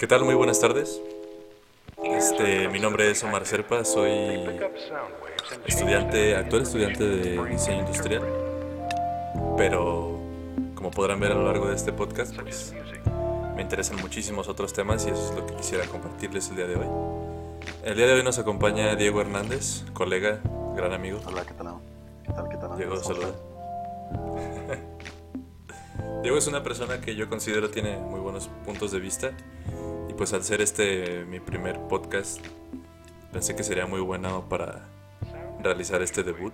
¿Qué tal? Muy buenas tardes. Este, mi nombre es Omar Serpa, soy estudiante, actual estudiante de diseño industrial, pero como podrán ver a lo largo de este podcast, pues me interesan muchísimos otros temas y eso es lo que quisiera compartirles el día de hoy. El día de hoy nos acompaña Diego Hernández, colega, gran amigo. Hola, ¿qué tal? ¿Qué tal? ¿Qué tal? Diego, ¿Cómo saluda. Diego es una persona que yo considero tiene muy buenos puntos de vista pues al ser este mi primer podcast pensé que sería muy bueno para realizar este debut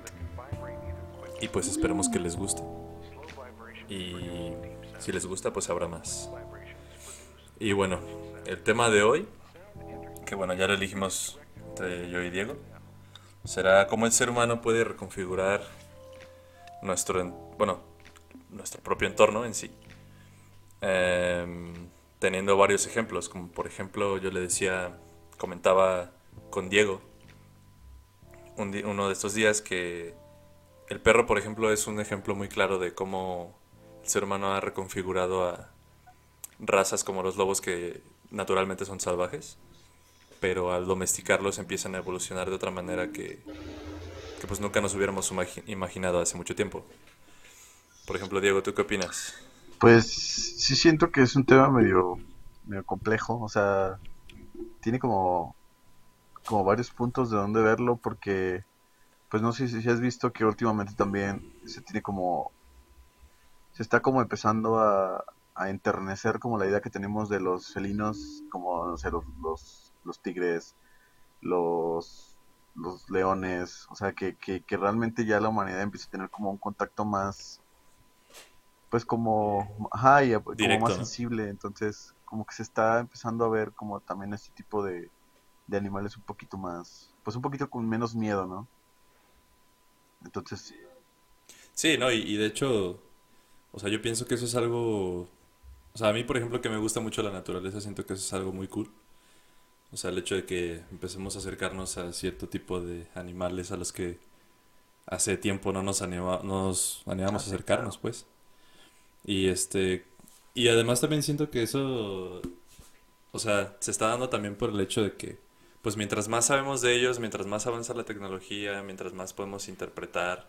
y pues esperemos que les guste y si les gusta pues habrá más. Y bueno, el tema de hoy, que bueno ya lo elegimos entre yo y Diego, será cómo el ser humano puede reconfigurar nuestro, en- bueno, nuestro propio entorno en sí. Em, teniendo varios ejemplos, como por ejemplo yo le decía, comentaba con Diego un di- uno de estos días que el perro, por ejemplo, es un ejemplo muy claro de cómo el ser humano ha reconfigurado a razas como los lobos que naturalmente son salvajes, pero al domesticarlos empiezan a evolucionar de otra manera que, que pues nunca nos hubiéramos imagi- imaginado hace mucho tiempo. Por ejemplo, Diego, ¿tú qué opinas? Pues sí siento que es un tema medio, medio complejo, o sea, tiene como, como varios puntos de donde verlo porque, pues no sé si, has visto que últimamente también se tiene como, se está como empezando a, a enternecer como la idea que tenemos de los felinos, como, no sé, los, los, los tigres, los, los leones, o sea, que, que, que realmente ya la humanidad empieza a tener como un contacto más pues como, ajá, y como Directo, más sensible, entonces como que se está empezando a ver como también este tipo de, de animales un poquito más, pues un poquito con menos miedo, ¿no? Entonces, Sí, no, y, y de hecho, o sea, yo pienso que eso es algo, o sea, a mí, por ejemplo, que me gusta mucho la naturaleza, siento que eso es algo muy cool. O sea, el hecho de que empecemos a acercarnos a cierto tipo de animales a los que hace tiempo no nos anima, nos animamos a así, acercarnos, pues. Y este, y además también siento que eso, o sea, se está dando también por el hecho de que, pues mientras más sabemos de ellos, mientras más avanza la tecnología, mientras más podemos interpretar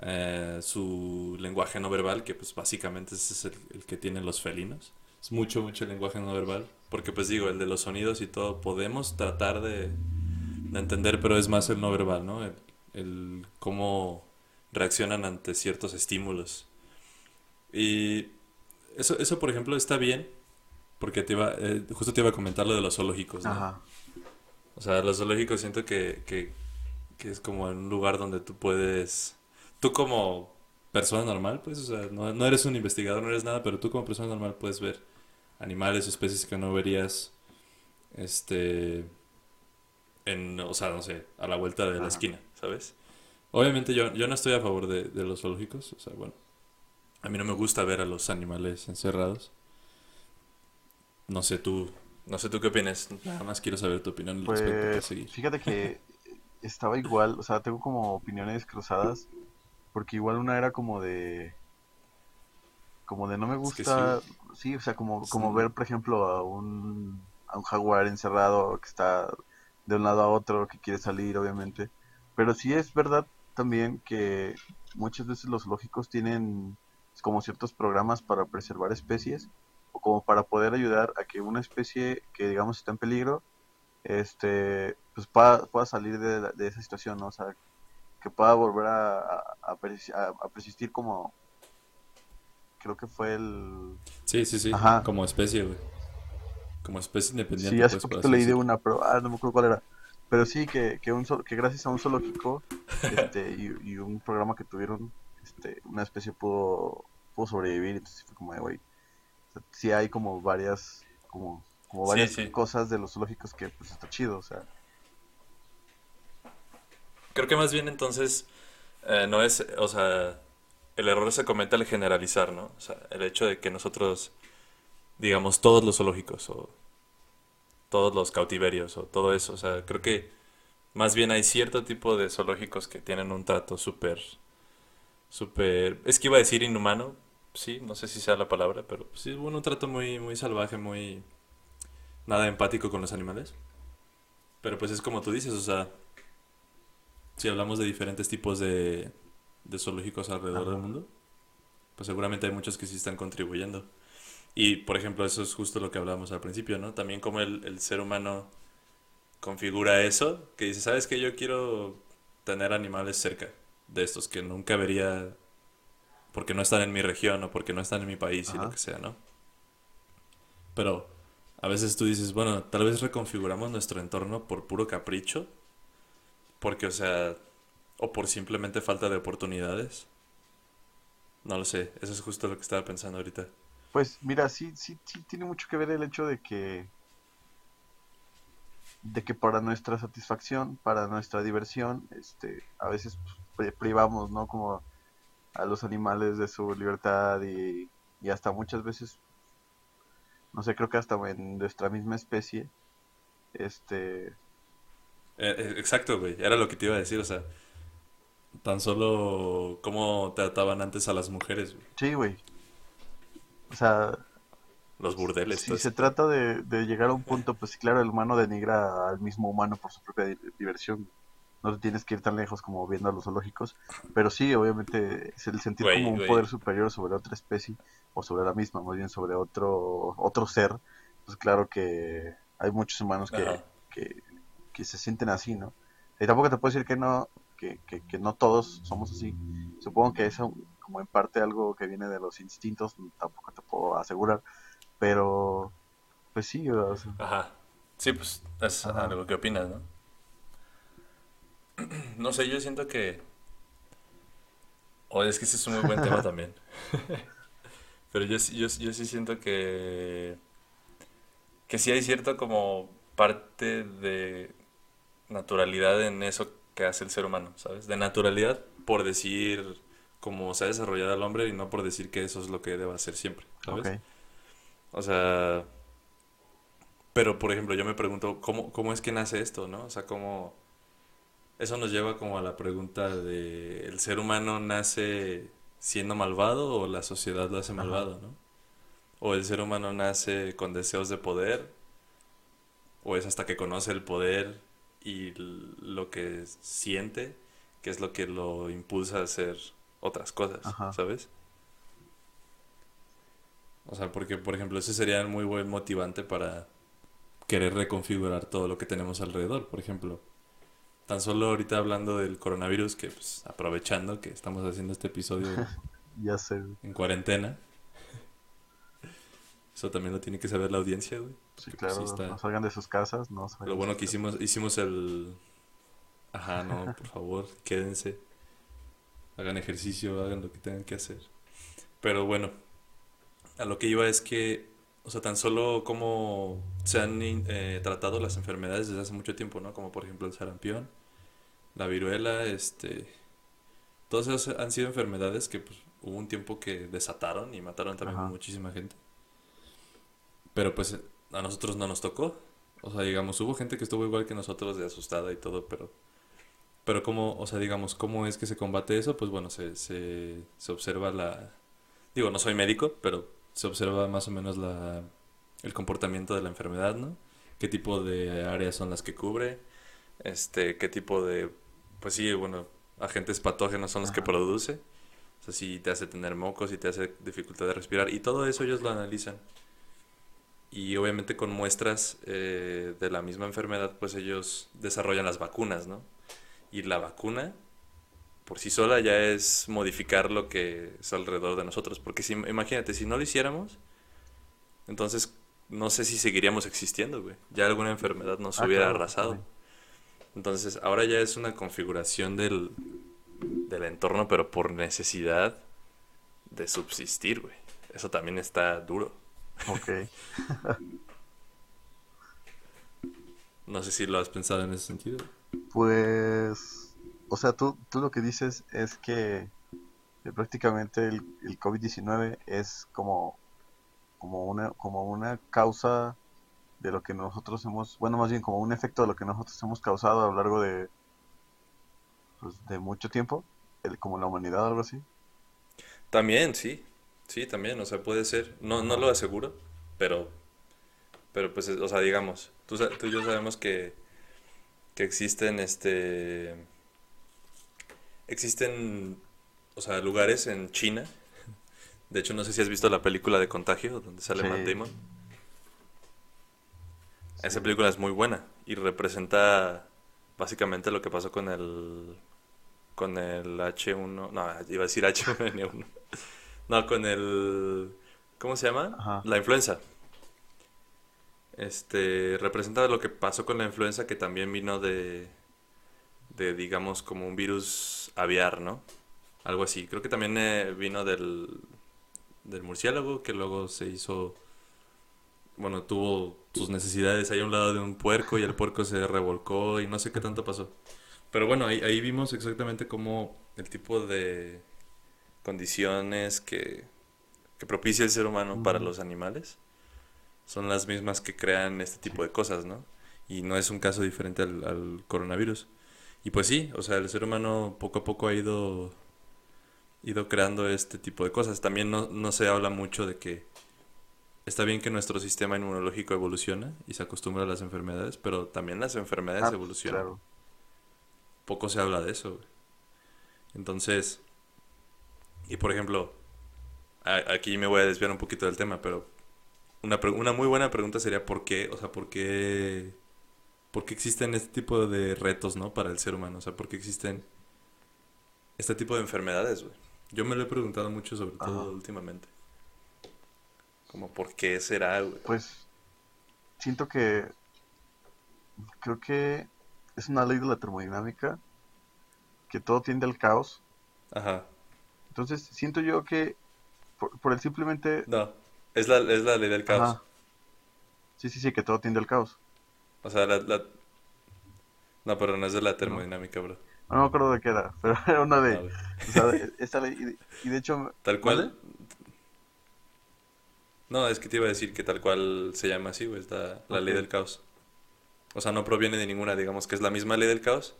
eh, su lenguaje no verbal, que pues básicamente ese es el, que tienen los felinos. Es mucho, mucho lenguaje no verbal. Porque pues digo, el de los sonidos y todo, podemos tratar de, de entender, pero es más el no verbal, ¿no? El cómo reaccionan ante ciertos estímulos. Y eso, eso por ejemplo, está bien, porque te iba, eh, justo te iba a comentar lo de los zoológicos, ¿no? ajá, O sea, los zoológicos siento que, que, que es como un lugar donde tú puedes, tú como persona normal, pues, o sea, no, no eres un investigador, no eres nada, pero tú como persona normal puedes ver animales o especies que no verías, este, en, o sea, no sé, a la vuelta de la esquina, ¿sabes? Obviamente yo, yo no estoy a favor de, de los zoológicos, o sea, bueno, a mí no me gusta ver a los animales encerrados. No sé tú, no sé tú qué opinas, nada más quiero saber tu opinión al respecto para Pues seguir. fíjate que estaba igual, o sea, tengo como opiniones cruzadas, porque igual una era como de, como de no me Es que sí, gusta, sí, o sea, como, como ver, por ejemplo, a un, a un jaguar encerrado que está de un lado a otro, que quiere salir, obviamente. Pero sí es verdad también que muchas veces los zoológicos tienen como ciertos programas para preservar especies, o como para poder ayudar a que una especie que, digamos, está en peligro, este, pues pueda, pueda salir de, la- de esa situación, ¿no? O sea, que pueda volver a, a, a persi- a- a persistir como, creo que fue el... Sí, sí, sí, Ajá, como especie, güey. Como especie sí, independiente, hace pues, poquito leí de una, pero ah, no me acuerdo cuál era. Pero sí, que, que, un, que gracias a un zoológico este, y, y un programa que tuvieron, este, una especie pudo, pudo sobrevivir, entonces fue como de, güey, o sea, sí hay como varias, como, como Sí, varias sí. cosas de los zoológicos que pues está chido, o sea, Creo que más bien entonces eh, no es, o sea, el error se comete al generalizar, ¿no? O sea, el hecho de que nosotros, digamos, todos los zoológicos o todos los cautiverios o todo eso, o sea, creo que más bien hay cierto tipo de zoológicos que tienen un trato súper, súper, es que iba a decir inhumano, sí, no sé si sea la palabra, pero sí, bueno, un trato muy, muy salvaje, muy, nada empático con los animales. Pero pues es como tú dices, o sea, si hablamos de diferentes tipos de, de zoológicos alrededor del mundo, pues seguramente hay muchos que sí están contribuyendo. Y, por ejemplo, eso es justo lo que hablábamos al principio, ¿no? También como el, el ser humano configura eso, que dice, ¿sabes qué? Yo quiero tener animales cerca de estos que nunca vería porque no están en mi región o porque no están en mi país y lo que sea, ¿no? Pero a veces tú dices, bueno, tal vez reconfiguramos nuestro entorno por puro capricho, porque, o sea, o por simplemente falta de oportunidades. No lo sé, eso es justo lo que estaba pensando ahorita. Pues mira, sí, sí, sí tiene mucho que ver el hecho de que de que para nuestra satisfacción, para nuestra diversión, este, a veces pues, privamos, ¿no? Como a los animales de su libertad y, y hasta muchas veces, no sé, creo que hasta en nuestra misma especie, este... Eh, eh, exacto, güey, era lo que te iba a decir, o sea, tan solo cómo trataban antes a las mujeres, güey. Sí, güey. O sea, los burdeles. Si se trata de, llegar a un punto, pues claro, el humano denigra al mismo humano por su propia diversión. No tienes que ir tan lejos como viendo a los zoológicos, pero sí, obviamente, es el sentir como un poder superior sobre otra especie, o sobre la misma, más bien sobre otro, otro ser, pues claro que hay muchos humanos que, que, se sienten así, ¿no? Y tampoco te puedo decir que no, que, que, no todos somos así. Supongo que es como en parte algo que viene de los instintos, tampoco te puedo asegurar, pero, pues sí, o Ajá. Sí, pues es algo que opinas, ¿no? No sé, yo siento que... O es que ese es un muy buen tema también. Pero yo, yo, yo sí siento que... Que sí hay cierto como parte de naturalidad en eso que hace el ser humano, ¿sabes? De naturalidad por decir cómo se ha desarrollado el hombre y no por decir que eso es lo que debe hacer siempre, ¿sabes? O sea, pero por ejemplo, yo me pregunto, ¿cómo, cómo es que nace esto, no? O sea, ¿cómo... Eso nos lleva como a la pregunta de, ¿el ser humano nace siendo malvado o la sociedad lo hace malvado, no? O el ser humano nace con deseos de poder, o es hasta que conoce el poder y lo que siente, que es lo que lo impulsa a hacer otras cosas, ¿sabes? O sea, porque, por ejemplo, ese sería un muy buen motivante para querer reconfigurar todo lo que tenemos alrededor. Por ejemplo, tan solo ahorita hablando del coronavirus, que pues, aprovechando que estamos haciendo este episodio ya sé. en cuarentena. Eso también lo tiene que saber la audiencia, güey. Sí, claro, no salgan de sus casas, no Lo bueno que hicimos, hicimos el... Ajá, no, por favor, quédense. Hagan ejercicio, hagan lo que tengan que hacer. Pero bueno, a lo que iba es que, o sea, tan solo como se han eh, tratado las enfermedades desde hace mucho tiempo, ¿no? Como por ejemplo el sarampión, la viruela, este... Todas esas han sido enfermedades que pues, hubo un tiempo que desataron y mataron también muchísima gente. Pero pues a nosotros no nos tocó. O sea, digamos, hubo gente que estuvo igual que nosotros de asustada y todo, pero... Pero cómo, o sea, digamos, ¿cómo es que se combate eso? Pues bueno, se, se, se observa la... Digo, no soy médico, pero se observa más o menos la, el comportamiento de la enfermedad, ¿no? Qué tipo de áreas son las que cubre, este, qué tipo de, pues sí, bueno, agentes patógenos son los que produce. O sea, si te hace tener mocos, si te hace dificultad de respirar. Y todo eso ellos lo analizan. Y obviamente con muestras eh, de la misma enfermedad, pues ellos desarrollan las vacunas, ¿no? Y la vacuna por sí sola ya es modificar lo que es alrededor de nosotros. Porque si, imagínate, si no lo hiciéramos, entonces no sé si seguiríamos existiendo, güey. Ya alguna enfermedad nos ah, hubiera arrasado. Entonces, ahora ya es una configuración del, del entorno, pero por necesidad de subsistir, güey. Eso también está duro. Ok. no sé si lo has pensado en ese sentido. Pues o sea, tú, tú lo que dices es que, prácticamente el, el COVID-19 es como, como, una, como una causa de lo que nosotros hemos, bueno, más bien como un efecto de lo que nosotros hemos causado a lo largo de, pues, de mucho tiempo, como la humanidad o algo así. También, sí, sí, también, o sea, puede ser, no, no lo aseguro, pero Pero pues, o sea, digamos, tú, tú y yo sabemos que, que existen, este... Existen, o sea, lugares en China. De hecho, no sé si has visto la película de Contagio, donde sale Matt Damon. Esa película es muy buena y representa básicamente lo que pasó con el con el H1, no, iba a decir H1N1. No, con el ¿cómo se llama? La influenza. Este representa lo que pasó con la influenza que también vino de de digamos como un virus aviar, ¿no? Algo así. Creo que también eh, vino del del murciélago que luego se hizo bueno, tuvo sus necesidades ahí a un lado de un puerco y el puerco se revolcó y no sé qué tanto pasó. Pero bueno, ahí, ahí vimos exactamente cómo el tipo de condiciones que, que propicia el ser humano para los animales son las mismas que crean este tipo de cosas, ¿no? Y no es un caso diferente al, al coronavirus. Y pues sí, o sea, el ser humano poco a poco ha ido, ido creando este tipo de cosas. También no, no se habla mucho de que está bien que nuestro sistema inmunológico evoluciona y se acostumbra a las enfermedades, pero también las enfermedades ah, evolucionan. Poco se habla de eso. Entonces, y por ejemplo, aquí me voy a desviar un poquito del tema, pero una, una muy buena pregunta sería por qué, o sea, por qué, por qué existen este tipo de retos, ¿no? Para el ser humano, o sea, por qué existen este tipo de enfermedades, güey. Yo me lo he preguntado mucho, sobre todo últimamente. Como, ¿por qué será, güey? Pues, siento que. Creo que es una ley de la termodinámica. Que todo tiende al caos. Ajá. Entonces, siento yo que. Por, el simplemente. No, es la, es la ley del caos. Sí, sí, sí, que todo tiende al caos. O sea, la. la... No, pero no es de la termodinámica, bro. No, me acuerdo de qué era, pero era una de. o sea, esta ley. Y, de hecho. Tal cual. No, es que te iba a decir que tal cual se llama así, güey, está la ley del caos. O sea, no proviene de ninguna, digamos que es la misma ley del caos.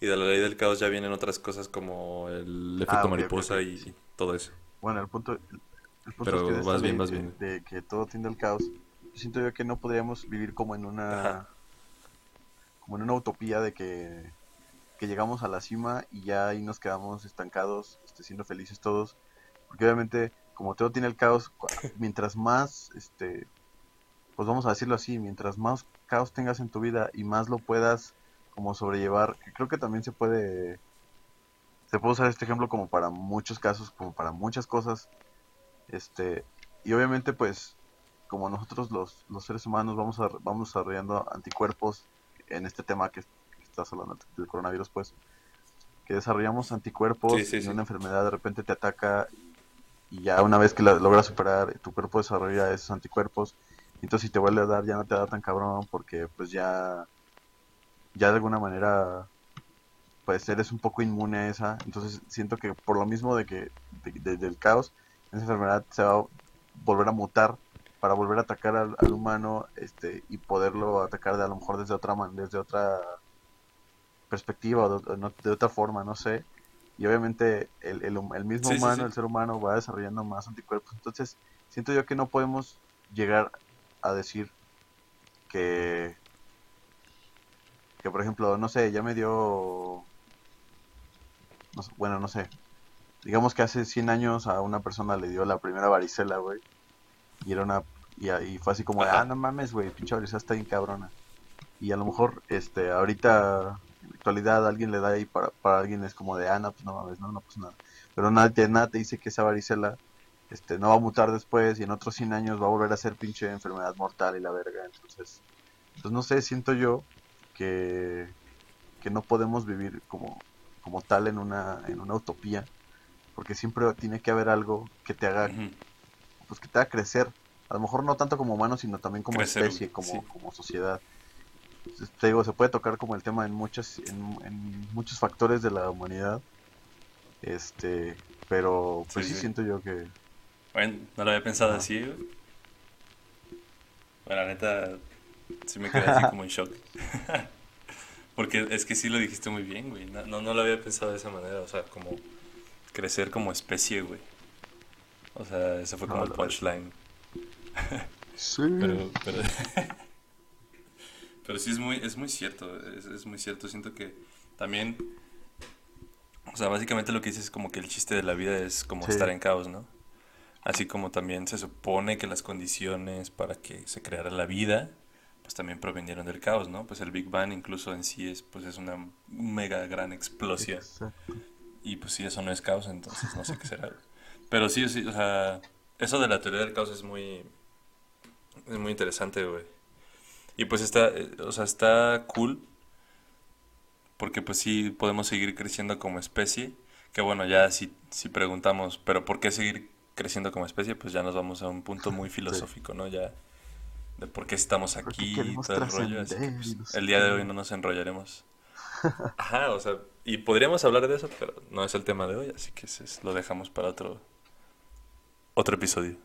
Y de la ley del caos ya vienen otras cosas como el efecto ah, mariposa y todo eso. Bueno, el punto, el punto es que vas bien, vas bien. De, que todo tiende al caos. siento yo que no podríamos vivir como en una como en una utopía de que, que llegamos a la cima y ya ahí nos quedamos estancados, este, siendo felices todos. Porque obviamente como todo tiene el caos, mientras más, este, pues vamos a decirlo así, mientras más caos tengas en tu vida y más lo puedas como sobrellevar, creo que también se puede, se puede usar este ejemplo como para muchos casos, como para muchas cosas, este, y obviamente pues como nosotros los, los seres humanos vamos a, vamos desarrollando anticuerpos en este tema que, estás hablando del coronavirus pues que desarrollamos anticuerpos y una enfermedad de repente te ataca y ya una vez que la logras superar, tu cuerpo desarrolla esos anticuerpos, entonces si te vuelve a dar ya no te da tan cabrón porque pues ya, ya de alguna manera pues eres un poco inmune a esa, entonces siento que por lo mismo de que del caos, esa enfermedad se va a volver a mutar para volver a atacar al, humano este y poderlo atacar de a lo mejor desde otra desde otra perspectiva o de otra forma, no sé. Y obviamente el, el, mismo humano, el ser humano, va desarrollando más anticuerpos. Entonces, siento yo que no podemos llegar a decir que, que por ejemplo, no sé, ya me dio, bueno, no sé, digamos que hace 100 años a una persona le dio la primera varicela, güey, y era una, y, y fue así como, ah, no mames, güey, pinche varicela está bien cabrona. Y a lo mejor, este, ahorita actualidad alguien le da y para, para alguien es como de, ah, no, pues no mames, no, no, pues nada. Pero nadie, nada te dice que esa varicela este, no va a mutar después y en otros 100 años va a volver a ser pinche enfermedad mortal y la verga. Entonces, pues no sé, siento yo que, que no podemos vivir como, como tal en una, en una utopía, porque siempre tiene que haber algo que te haga, pues que te haga crecer. A lo mejor no tanto como humano, sino también como especie, como, como sociedad te digo, se puede tocar como el tema en muchos, en, muchos factores de la humanidad. Este, pero pues sí, siento yo que... Bueno, no lo había pensado así. Bueno, la neta, sí me quedé así como en shock. Porque es que sí lo dijiste muy bien, güey. No, no, lo había pensado de esa manera. O sea, como crecer como especie, güey. O sea, ese fue como el punchline. Sí. Pero, pero, pero sí es muy, es muy cierto, es, es muy cierto. Siento que también, o sea, básicamente lo que dices es como que el chiste de la vida es como Sí. estar en caos, ¿no? Así como también se supone que las condiciones para que se creara la vida, pues también provinieron del caos, ¿no? Pues el Big Bang incluso en sí es, pues es una mega gran explosión. Exacto. Y pues si eso no es caos, entonces no sé qué será. Pero sí, sí, o sea, eso de la teoría del caos es muy, es muy interesante, güey. Y pues está, eh, o sea, está cool porque pues sí podemos seguir creciendo como especie. Que bueno, ya si, si preguntamos, pero ¿por qué seguir creciendo como especie? Pues ya nos vamos a un punto muy filosófico, ¿no? Ya de por qué estamos aquí y todo el rollo. Así que trascender pues, el día de hoy no nos enrollaremos. Ajá, o sea, y podríamos hablar de eso, pero no es el tema de hoy, así que es- lo dejamos para otro, otro episodio.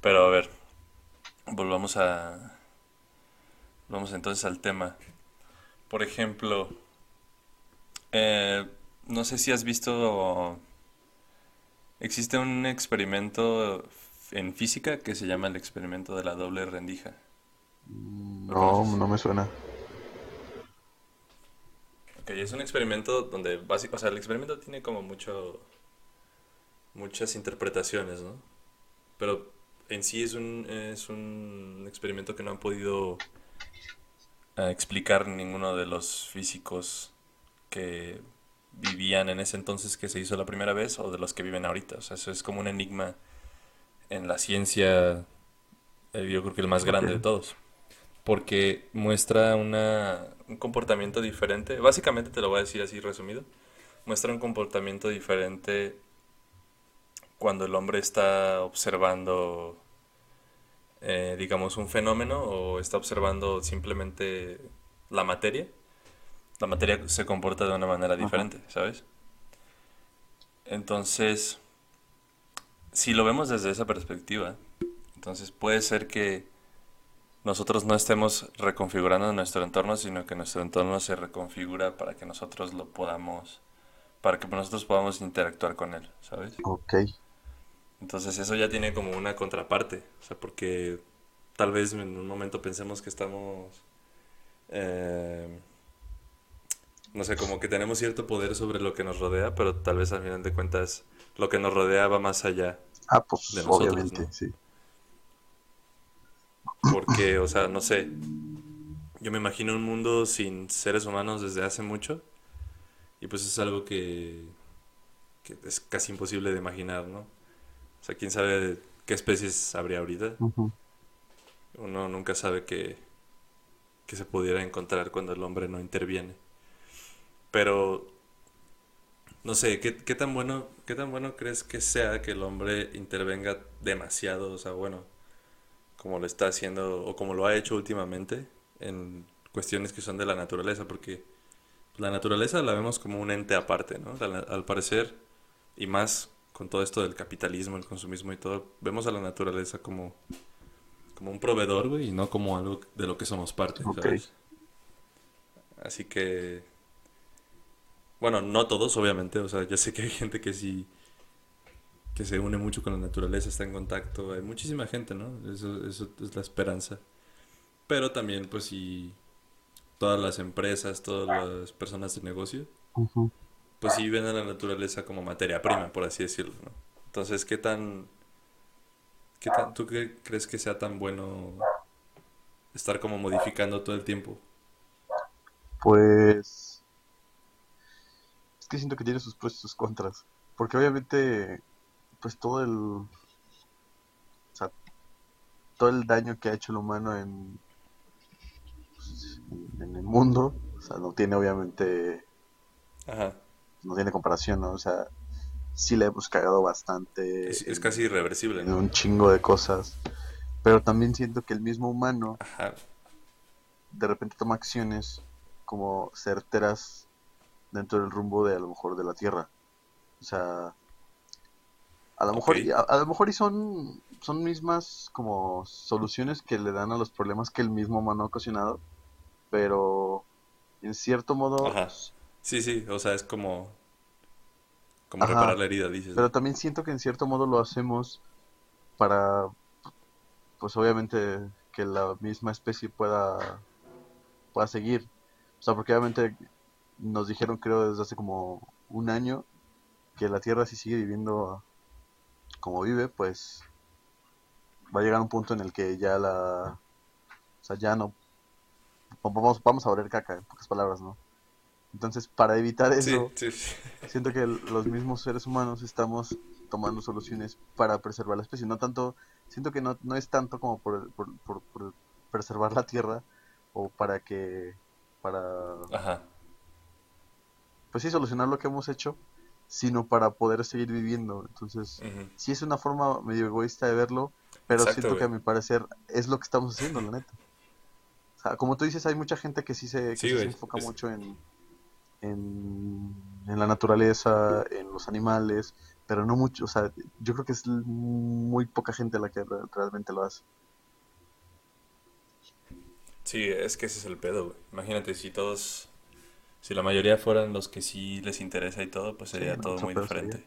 Pero a ver, volvamos a, vamos entonces al tema. Por ejemplo, eh, no sé si has visto, existe un experimento en física que se llama el experimento de la doble rendija. ¿Lo No, no me suena. Ok, es un experimento donde básicamente, o sea, el experimento tiene como mucho, muchas interpretaciones, ¿no? Pero en sí es un, es un experimento que no han podido eh, explicar ninguno de los físicos que vivían en ese entonces que se hizo la primera vez o de los que viven ahorita. O sea, eso es como un enigma en la ciencia, eh, yo creo que el más grande de todos porque muestra una, un comportamiento diferente. Básicamente te lo voy a decir así resumido. Muestra un comportamiento diferente cuando el hombre está observando, eh, digamos, un fenómeno o está observando simplemente la materia. La materia se comporta de una manera Ajá. diferente, ¿sabes? Entonces, si lo vemos desde esa perspectiva, entonces puede ser que nosotros no estemos reconfigurando nuestro entorno, sino que nuestro entorno se reconfigura para que nosotros lo podamos, para que nosotros podamos interactuar con él, ¿sabes? Ok. Entonces eso ya tiene como una contraparte, o sea, porque tal vez en un momento pensemos que estamos, eh, no sé, como que tenemos cierto poder sobre lo que nos rodea, pero tal vez al final de cuentas lo que nos rodea va más allá Ah, pues de nosotros, obviamente, ¿no? sí. Porque, o sea, no sé, yo me imagino un mundo sin seres humanos desde hace mucho y pues es algo que, que es casi imposible de imaginar, ¿no? O sea, quién sabe qué especies habría ahorita. Ujú. Uno nunca sabe qué, qué se pudiera encontrar cuando el hombre no interviene. Pero, no sé, ¿qué, qué tan bueno, qué tan bueno crees que sea que el hombre intervenga demasiado? O sea, bueno, como lo está haciendo o como lo ha hecho últimamente en cuestiones que son de la naturaleza, porque la naturaleza la vemos como un ente aparte, ¿no? Al parecer, y más con todo esto del capitalismo, el consumismo y todo, vemos a la naturaleza como, como un proveedor, güey, y no como algo de lo que somos parte, Ok. ¿sabes? Así que, bueno, no todos, obviamente, o sea, yo sé que hay gente que sí, que se une mucho con la naturaleza, está en contacto, hay muchísima gente, ¿no? Eso, eso es la esperanza. Pero también, pues sí, todas las empresas, todas las personas de negocio, Ujú. Pues sí ven a la naturaleza como materia prima, por así decirlo, ¿no? Entonces, ¿qué tan, qué tan, tú qué crees que sea tan bueno estar como modificando todo el tiempo? Pues es que siento que tiene sus pros y sus contras. Porque obviamente, pues todo el, o sea, todo el daño que ha hecho el humano en, pues, en, en el mundo, o sea, no tiene obviamente, Ajá, no tiene comparación, ¿no? O sea, sí le hemos cagado bastante es, casi irreversible, en ¿no? un chingo de cosas. Pero también siento que el mismo humano Ajá, de repente toma acciones como certeras dentro del rumbo de a lo mejor de la Tierra. O sea, a lo mejor y- a, a lo mejor y son son mismas como soluciones que le dan a los problemas que el mismo humano ha ocasionado, pero en cierto modo, ajá, sí, sí, o sea, es como, como ajá, reparar la herida, dices, pero ¿no? también siento que en cierto modo lo hacemos para pues obviamente que la misma especie pueda, pueda seguir. O sea, porque obviamente nos dijeron, creo, desde hace como un año, que la Tierra si sigue viviendo como vive, pues va a llegar un punto en el que ya la... O sea, ya no... Vamos, vamos a oler caca, en pocas palabras, ¿no? Entonces, para evitar eso, siento que los mismos seres humanos estamos tomando soluciones para preservar la especie. No tanto, siento que no, no es tanto como por, por, por, preservar la tierra o para que, para, Ajá. pues sí, solucionar lo que hemos hecho, sino para poder seguir viviendo. Entonces, sí es una forma medio egoísta de verlo, pero siento que a mi parecer es lo que estamos haciendo, la neta. O sea, como tú dices, hay mucha gente que sí se, se enfoca mucho en, en, en, la naturaleza, en los animales, pero no mucho, o sea, yo creo que es muy poca gente la que realmente lo hace. Sí, es que ese es el pedo, güey. Imagínate si todos, si la mayoría fueran los que sí les interesa y todo, pues sería todo muy diferente.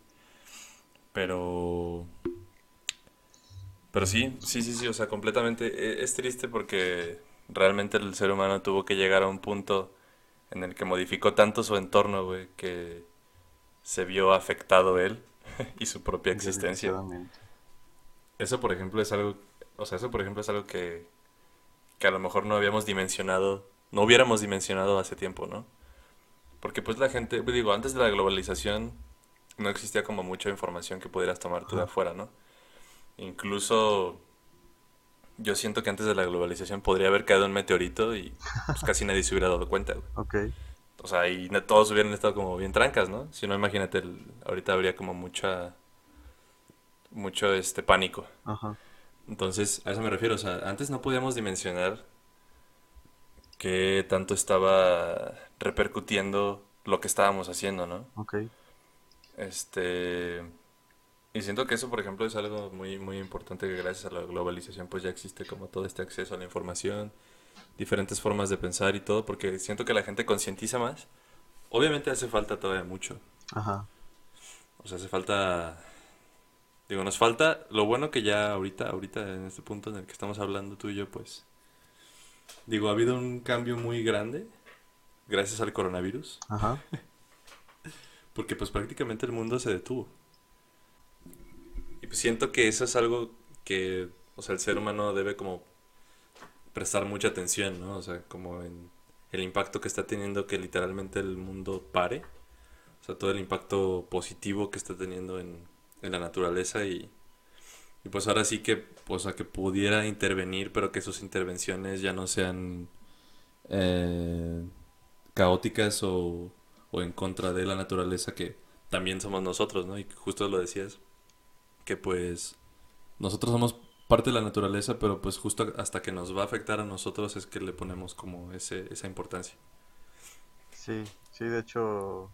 Pero, pero sí, sí, sí, sí, o sea, completamente. E, es triste porque realmente el ser humano tuvo que llegar a un punto en el que modificó tanto su entorno, güey, que se vio afectado él y su propia existencia. Eso, por ejemplo, es algo, o sea, eso, por ejemplo, es algo que, que a lo mejor no habíamos dimensionado, no hubiéramos dimensionado hace tiempo, ¿no? Porque pues la gente, pues, digo, antes de la globalización no existía como mucha información que pudieras tomar tú de afuera, ¿no? Incluso yo siento que antes de la globalización podría haber caído un meteorito y pues, casi nadie se hubiera dado cuenta. Ok. O sea, y todos hubieran estado como bien trancas, ¿no? Si no, imagínate, ahorita habría como mucha, mucho este pánico. Ajá. Entonces, a eso me refiero. O sea, antes no podíamos dimensionar qué tanto estaba repercutiendo lo que estábamos haciendo, ¿no? Ok. Este... Y siento que eso, por ejemplo, es algo muy, muy importante que gracias a la globalización pues ya existe como todo este acceso a la información diferentes formas de pensar y todo, porque siento que la gente concientiza más. Obviamente hace falta todavía mucho. Ajá. O sea, hace falta... Digo, nos falta lo bueno que ya ahorita, ahorita en este punto en el que estamos hablando tú y yo, pues... Digo, ha habido un cambio muy grande gracias al coronavirus. Ajá. porque pues prácticamente el mundo se detuvo. Siento que eso es algo que, o sea, el ser humano debe como prestar mucha atención, ¿no? O sea, como en el impacto que está teniendo que literalmente el mundo pare. O sea, todo el impacto positivo que está teniendo en, la naturaleza y, pues ahora sí que, pues a que pudiera intervenir, pero que sus intervenciones ya no sean eh, caóticas o, o en contra de la naturaleza que también somos nosotros, ¿no? Y justo lo decías, que pues nosotros somos parte de la naturaleza, pero pues justo hasta que nos va a afectar a nosotros es que le ponemos como ese, esa importancia. Sí, sí, de hecho,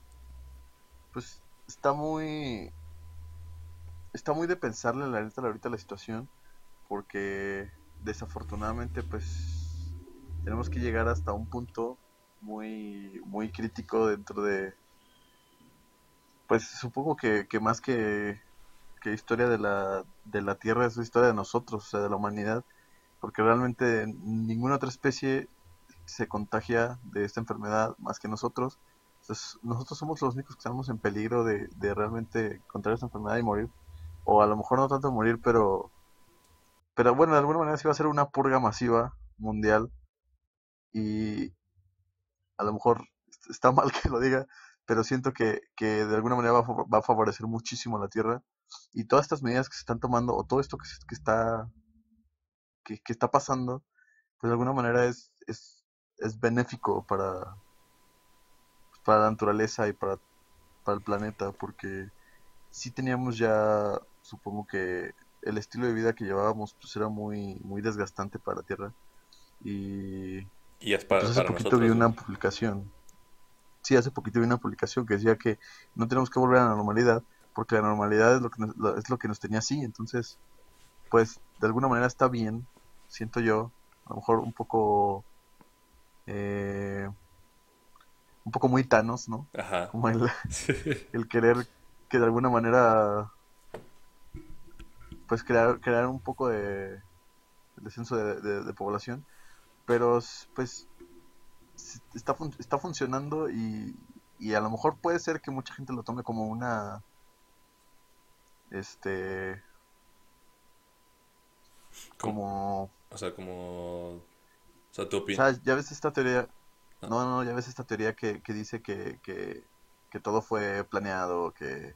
pues está muy... Está muy de pensarle la neta ahorita la situación, porque desafortunadamente pues tenemos que llegar hasta un punto muy, muy crítico dentro de... Pues supongo que, que más que que historia de la, de la Tierra es la historia de nosotros, o sea, de la humanidad, porque realmente ninguna otra especie se contagia de esta enfermedad más que nosotros. Entonces, nosotros somos los únicos que estamos en peligro de, de realmente contraer esta enfermedad y morir. O a lo mejor no tanto morir, pero... Pero bueno, de alguna manera sí va a ser una purga masiva mundial. Y a lo mejor está mal que lo diga, pero siento que, que de alguna manera va, va a favorecer muchísimo a la Tierra y todas estas medidas que se están tomando, o todo esto que, que está que, está pasando, pues de alguna manera es, es, es benéfico para, para la naturaleza y para, para el planeta, porque si teníamos ya, supongo que el estilo de vida que llevábamos pues era muy, muy desgastante para la Tierra. Y, y es para, hace poquito vi una publicación. Sí, hace poquito vi una publicación que decía que no tenemos que volver a la normalidad, porque la normalidad es lo que nos, es lo que nos tenía así, entonces, pues, de alguna manera está bien, siento yo, a lo mejor un poco, eh, un poco muy Thanos, ¿no? Ajá. Como el, el querer que de alguna manera, pues, crear, crear un poco de, descenso de, población, pero pues está, está funcionando y, y a lo mejor puede ser que mucha gente lo tome como una este como o sea como o sea tu opinión. ya ves esta teoría ah. no no ya ves esta teoría que, que dice que, que, que, todo fue planeado que,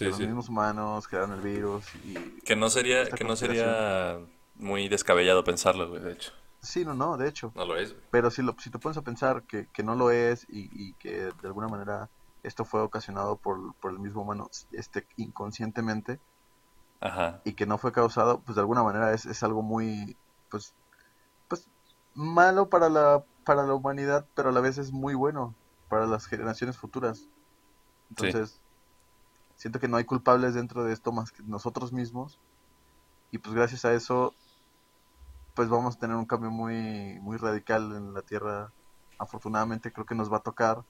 los mismos humanos crearon el virus y que no sería que no sería muy descabellado pensarlo de hecho. Sí no no de hecho. No lo es pero si lo si te pones a pensar que, que no lo es y, y que de alguna manera esto fue ocasionado por, por el mismo humano este, inconscientemente y que no fue causado, pues de alguna manera es, es algo muy, pues, pues malo para la, para la humanidad, pero a la vez es muy bueno para las generaciones futuras. Entonces, siento que no hay culpables dentro de esto más que nosotros mismos y pues gracias a eso pues vamos a tener un cambio muy muy radical en la Tierra. Afortunadamente creo que nos va a tocar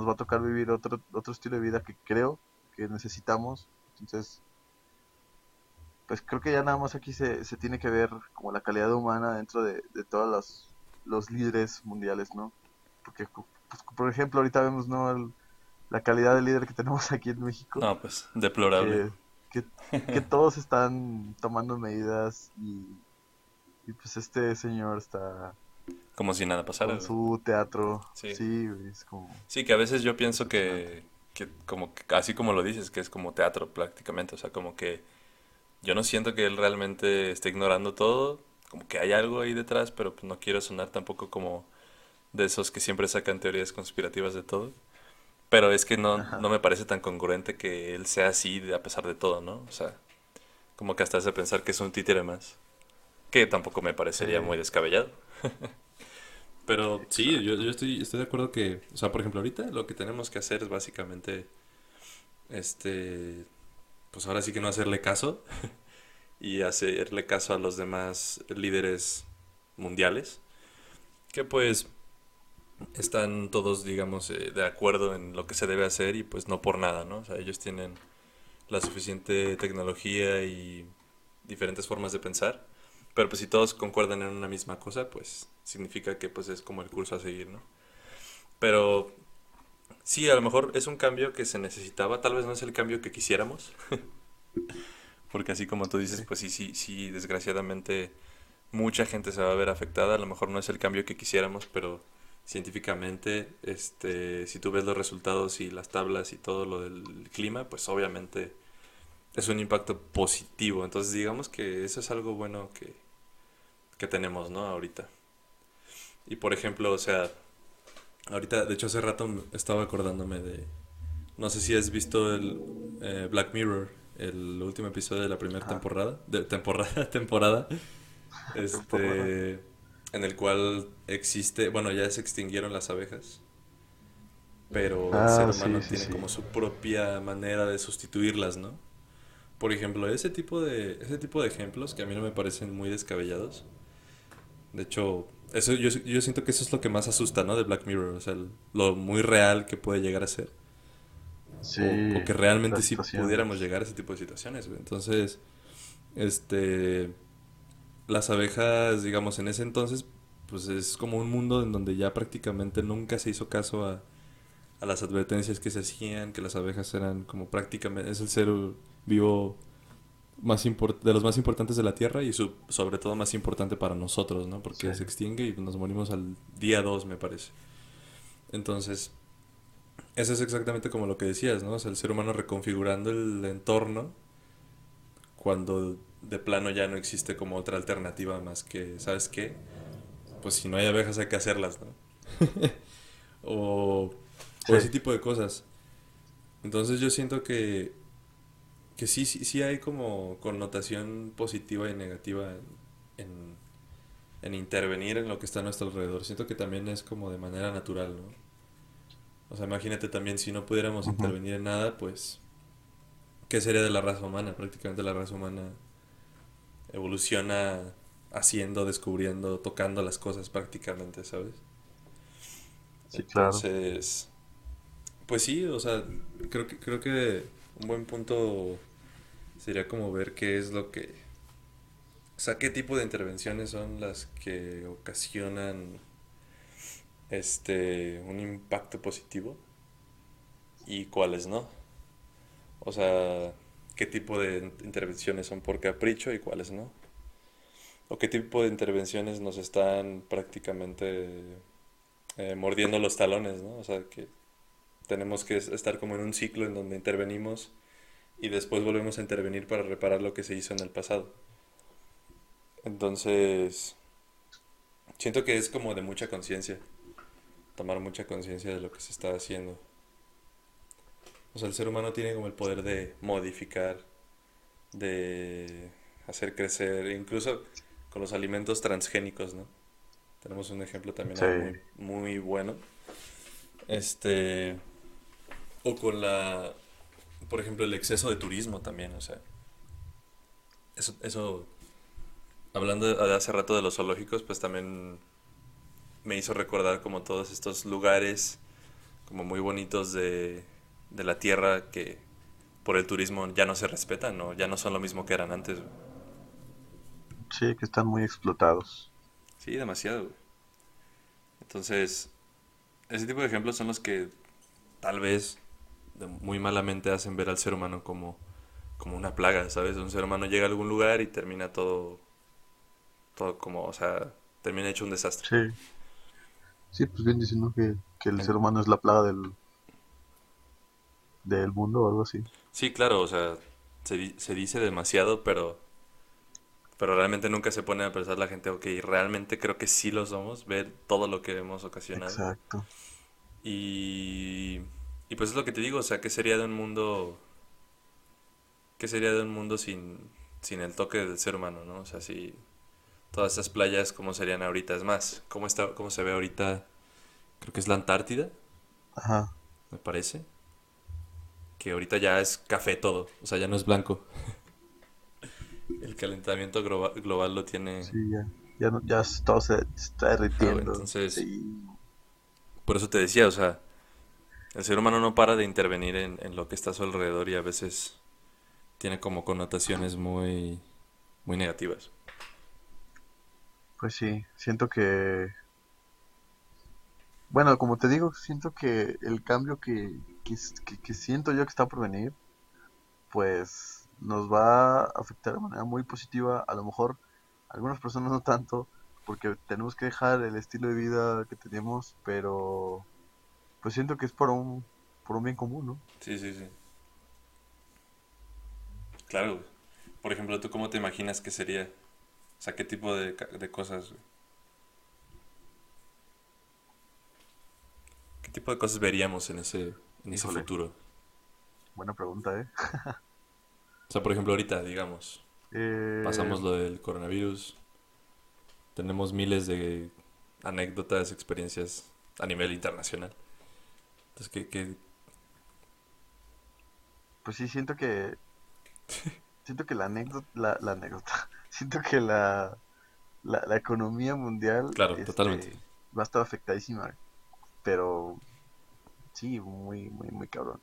nos va a tocar vivir otro, otro estilo de vida que creo que necesitamos. Entonces, pues creo que ya nada más aquí se, se tiene que ver como la calidad humana dentro de, de todos los, los líderes mundiales, ¿no? Porque, pues, por ejemplo, ahorita vemos, ¿no? la calidad de líder que tenemos aquí en México. No, pues, deplorable. Que, que, todos están tomando medidas y, y pues este señor está como si nada pasara. Con su teatro. Sí, sí, es como... sí que a veces yo pienso que, que como así como lo dices, que es como teatro prácticamente, o sea, como que yo no siento que él realmente esté ignorando todo, como que hay algo ahí detrás, pero pues no quiero sonar tampoco como de esos que siempre sacan teorías conspirativas de todo. Pero es que no, no me parece tan congruente que él sea así a pesar de todo, ¿no? O sea, como que hasta hace pensar que es un títere más. Que tampoco me parecería muy descabellado. Pero sí, yo, yo estoy, estoy de acuerdo que, o sea, por ejemplo, ahorita lo que tenemos que hacer es básicamente, este, pues ahora sí que no hacerle caso y hacerle caso a los demás líderes mundiales, que pues están todos, digamos, eh, de acuerdo en lo que se debe hacer y pues no por nada, ¿no? O sea, ellos tienen la suficiente tecnología y diferentes formas de pensar pero pues si todos concuerdan en una misma cosa, pues significa que pues es como el curso a seguir, ¿no? Pero sí, a lo mejor es un cambio que se necesitaba, tal vez no es el cambio que quisiéramos. Porque así como tú dices, pues sí, sí, sí, desgraciadamente mucha gente se va a ver afectada, a lo mejor no es el cambio que quisiéramos, pero científicamente, este, si tú ves los resultados y las tablas y todo lo del clima, pues obviamente es un impacto positivo. Entonces digamos que eso es algo bueno que, que tenemos, ¿no? Ahorita. Y por ejemplo, o sea, ahorita, de hecho hace rato estaba acordándome de... No sé si has visto el eh, Black Mirror, el último episodio de la primera temporada. De temporada, temporada. Este... en el cual existe, bueno, ya se extinguieron las abejas, pero el ah, ser humano tiene como su propia manera de sustituirlas, ¿no? Por ejemplo, ese tipo de ese tipo de ejemplos que a mí no me parecen muy descabellados. De hecho, eso yo, yo siento que eso es lo que más asusta, ¿no? De Black Mirror, o sea, lo muy real que puede llegar a ser. Sí, o, que realmente sí pudiéramos llegar a ese tipo de situaciones, Entonces, este las abejas, digamos, en ese entonces, pues es como un mundo en donde ya prácticamente nunca se hizo caso a, a las advertencias que se hacían, que las abejas eran como prácticamente, es el ser vivo más de los más importantes de la Tierra y su, sobre todo más importante para nosotros, ¿no? Porque se extingue y nos morimos al día 2, me parece. Entonces, eso es exactamente como lo que decías, ¿no? O sea, el ser humano reconfigurando el entorno cuando de plano ya no existe como otra alternativa más que, ¿sabes qué? Pues si no hay abejas hay que hacerlas, ¿no? o, o ese tipo de cosas. Entonces yo siento que que sí, sí, sí hay como connotación positiva y negativa en, en, intervenir en lo que está a nuestro alrededor. Siento que también es como de manera natural, ¿no? O sea, imagínate también si no pudiéramos intervenir en nada, pues, ¿qué sería de la raza humana? Prácticamente la raza humana evoluciona haciendo, descubriendo, tocando las cosas prácticamente, ¿sabes? Sí, claro. Entonces, pues sí, o sea, creo que, creo que un buen punto sería como ver qué es lo que O sea, ¿qué tipo de intervenciones son las que ocasionan este un impacto positivo y cuáles no? O sea, ¿qué tipo de intervenciones son por capricho y cuáles no? ¿O qué tipo de intervenciones nos están prácticamente eh, mordiendo los talones, ¿no? O sea, que tenemos que estar como en un ciclo en donde intervenimos y después volvemos a intervenir para reparar lo que se hizo en el pasado. Entonces, siento que es como de mucha conciencia, tomar mucha conciencia de lo que se está haciendo. O sea, el ser humano tiene como el poder de modificar, de hacer crecer, incluso con los alimentos transgénicos, ¿no? Tenemos un ejemplo también muy, muy bueno. Este, o con la, por ejemplo, el exceso de turismo también, o sea, eso, eso hablando de hace rato de los zoológicos, pues también me hizo recordar como todos estos lugares como muy bonitos de, de la tierra que por el turismo ya no se respetan, ¿no? ya no son lo mismo que eran antes. Sí, que están muy explotados. Sí, demasiado. Entonces, ese tipo de ejemplos son los que tal vez muy malamente hacen ver al ser humano como, como una plaga, ¿sabes? Un ser humano llega a algún lugar y termina todo todo como, o sea, termina hecho un desastre. Sí. Sí, pues bien diciendo que, el ser humano es la plaga del, del mundo o algo así. Sí, claro, o sea, se, se dice demasiado, pero, pero realmente nunca se pone a pensar la gente, ok, realmente creo que sí lo somos, ver todo lo que hemos ocasionado. Exacto. Y, y pues es lo que te digo, o sea, ¿qué sería de un mundo, qué sería de un mundo sin, sin el toque del ser humano, ¿no? O sea, si todas esas playas como serían ahorita. Es más, ¿cómo, está, cómo se ve ahorita? Creo que es la Antártida. Ajá. Me parece. Que ahorita ya es café todo. O sea, ya no es blanco. El calentamiento global, lo tiene. Sí, ya. Ya, no, ya todo se está derritiendo. entonces, por eso te decía, o sea, el ser humano no para de intervenir en, en lo que está a su alrededor y a veces tiene como connotaciones muy, muy negativas. Pues sí, siento que... Bueno, como te digo, siento que el cambio que, que, siento yo que está por venir, pues nos va a afectar de manera muy positiva. A lo mejor algunas personas no tanto, porque tenemos que dejar el estilo de vida que tenemos, pero pues siento que es por un, por un bien común, ¿no? Sí, sí, sí. Claro. Por ejemplo, ¿tú cómo te imaginas que sería o sea, ¿qué tipo de, de cosas? ¿Qué tipo de cosas veríamos en ese, en ese futuro? Buena pregunta, ¿eh? o sea, por ejemplo, ahorita, digamos, eh, pasamos lo del coronavirus, tenemos miles de anécdotas, experiencias a nivel internacional. Entonces, ¿qué...? qué... Pues sí, siento que... siento que la anécdota... La, la anécdota siento que la, la, economía mundial claro, este, totalmente. va a estar afectadísima, pero sí, muy, muy, muy cabrón.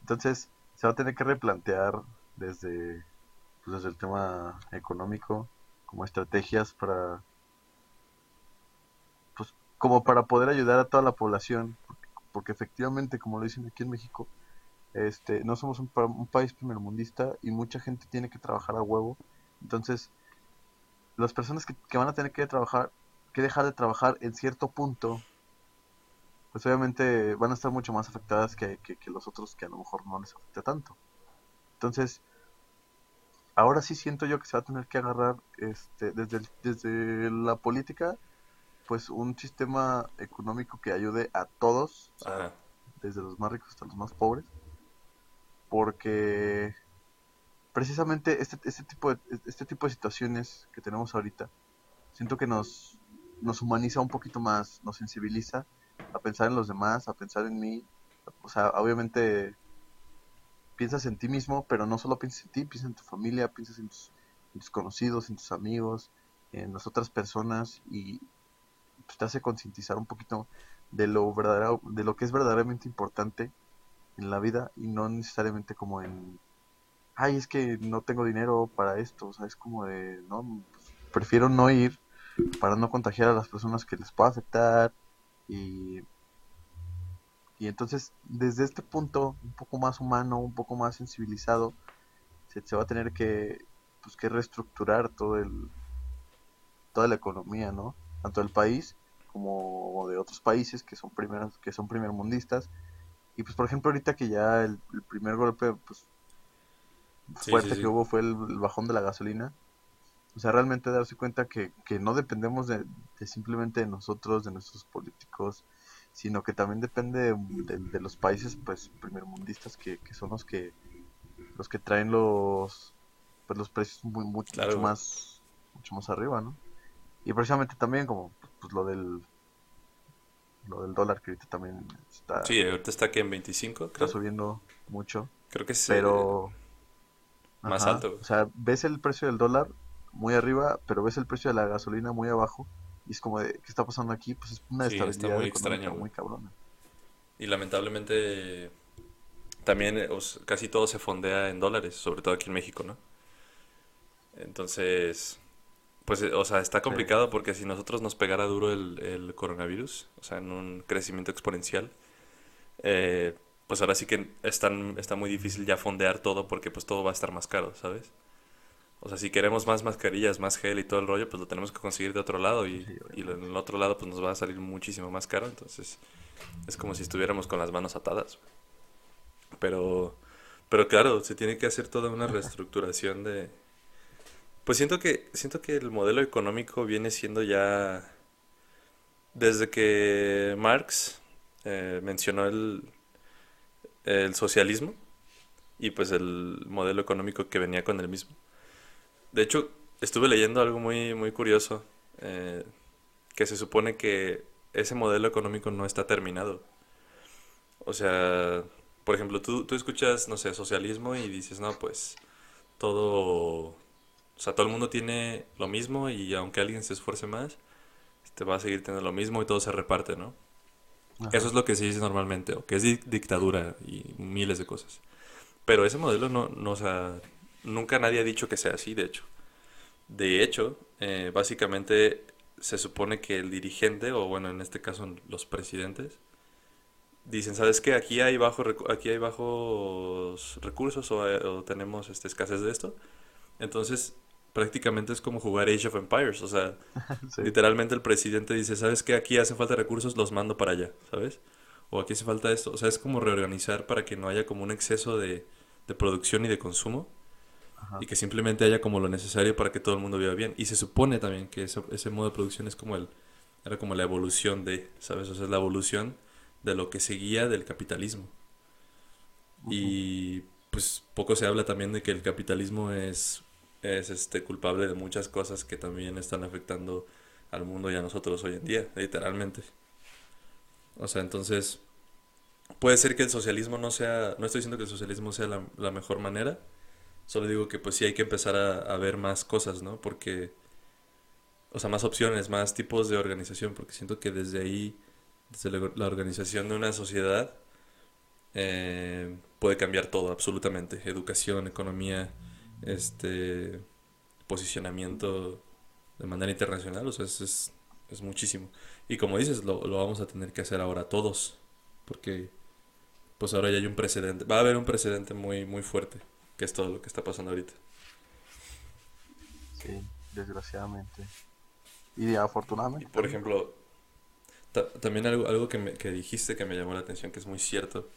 Entonces, se va a tener que replantear desde, pues, desde el tema económico, como estrategias para, pues, como para poder ayudar a toda la población, porque, efectivamente, como lo dicen aquí en México, este, no somos un, un país primermundista y mucha gente tiene que trabajar a huevo entonces, las personas que, van a tener que trabajar, que dejar de trabajar en cierto punto, pues obviamente van a estar mucho más afectadas que, los otros que a lo mejor no les afecta tanto. Entonces, ahora sí siento yo que se va a tener que agarrar este, desde, desde la política, pues un sistema económico que ayude a todos, desde los más ricos hasta los más pobres, porque precisamente este, este, tipo de, este tipo de situaciones que tenemos ahorita, siento que nos, nos humaniza un poquito más, nos sensibiliza a pensar en los demás, a pensar en mí. O sea, obviamente piensas en ti mismo, pero no solo piensas en ti, piensas en tu familia, piensas en tus, conocidos, en tus amigos, en las otras personas y pues, te hace concientizar un poquito de lo verdadero, de lo que es verdaderamente importante en la vida y no necesariamente como en ay, es que no tengo dinero para esto, o sea, es como de, no, pues, prefiero no ir para no contagiar a las personas que les pueda afectar y y entonces desde este punto un poco más humano, un poco más sensibilizado, se, se va a tener que pues que reestructurar todo el toda la economía, ¿no? Tanto del país como de otros países que son primeros que son primermundistas y pues por ejemplo ahorita que ya el, el primer golpe pues fuerte sí, sí. que hubo fue el, el bajón de la gasolina o sea realmente darse cuenta que, que no dependemos de, de simplemente de nosotros de nuestros políticos sino que también depende de, de- de los países pues primermundistas que, que son los que los que traen los pues los precios muy, muy- Claro, mucho güey. más mucho más arriba no y precisamente también como pues lo del lo del dólar que ahorita también está, Sí, ahorita está que en 25, está creo. subiendo mucho Creo que es pero más ajá, alto. o sea ves el precio del dólar muy arriba pero ves el precio de la gasolina muy abajo y es como de ¿qué está pasando aquí? pues es una Sí, está estabilidad muy económica extraño, güey. muy cabrona Y lamentablemente también os- casi todo se fondea en dólares, sobre todo aquí en México, ¿no? Entonces, pues, eh, o sea, está sí complicado porque si nosotros nos pegara duro el, el coronavirus, o sea, en un crecimiento exponencial, eh, pues ahora sí que están, está muy difícil ya fondear todo porque pues todo va a estar más caro, ¿sabes? O sea, si queremos más mascarillas, más gel y todo el rollo, pues lo tenemos que conseguir de otro lado y, sí y en el otro lado pues nos va a salir muchísimo más caro, entonces es como si estuviéramos con las manos atadas. Pero, pero claro, se tiene que hacer toda una reestructuración de... Pues siento que, siento que el modelo económico viene siendo ya desde que Marx eh, mencionó el, el socialismo y pues el modelo económico que venía con el mismo. De hecho, estuve leyendo algo muy, muy curioso, eh, que se supone que ese modelo económico no está terminado. O sea, por ejemplo, tú, tú escuchas, no sé, socialismo y dices, no, pues todo, sea, todo el mundo tiene lo mismo y aunque alguien se esfuerce más, te va a seguir teniendo lo mismo y todo se reparte, ¿no? Eso ajá es lo que se dice normalmente, o que es di- dictadura y miles de cosas. Pero ese modelo no, no, o sea, nunca nadie ha dicho que sea así, de hecho. De hecho, eh, básicamente se supone que el dirigente, o bueno, en este caso los presidentes, dicen, ¿sabes qué? Aquí hay bajo, aquí hay bajos recursos o, eh, o tenemos este, escasez de esto. Entonces, prácticamente es como jugar Age of Empires. O sea, sí literalmente el presidente dice, ¿sabes qué? Aquí hace falta recursos, los mando para allá, ¿sabes? O aquí hace falta esto. O sea, es como reorganizar para que no haya como un exceso de, de producción y de consumo ajá y que simplemente haya como lo necesario para que todo el mundo viva bien. Y se supone también que ese modo de producción es como el, era como la evolución de, ¿sabes? O sea, es la evolución de lo que seguía del capitalismo. Y pues poco se habla también de que el capitalismo es, es este culpable de muchas cosas que también están afectando al mundo y a nosotros hoy en día, literalmente. O sea, entonces, puede ser que el socialismo no sea, no estoy diciendo que el socialismo sea la, la mejor manera, solo digo que pues sí hay que empezar a, ver más cosas, ¿no? Porque, o sea, más opciones, más tipos de organización, porque siento que desde ahí, desde la, la organización de una sociedad, eh, puede cambiar todo, absolutamente. Educación, economía, este, posicionamiento de manera internacional, o sea, es, es, es muchísimo. Y como dices, lo, lo vamos a tener que hacer ahora todos, porque pues ahora ya hay un precedente, va a haber un precedente muy, muy fuerte, que es todo lo que está pasando ahorita. sí desgraciadamente y Y afortunadamente por ejemplo, ta- también algo, algo que, me- que dijiste que me llamó la atención, que es muy cierto,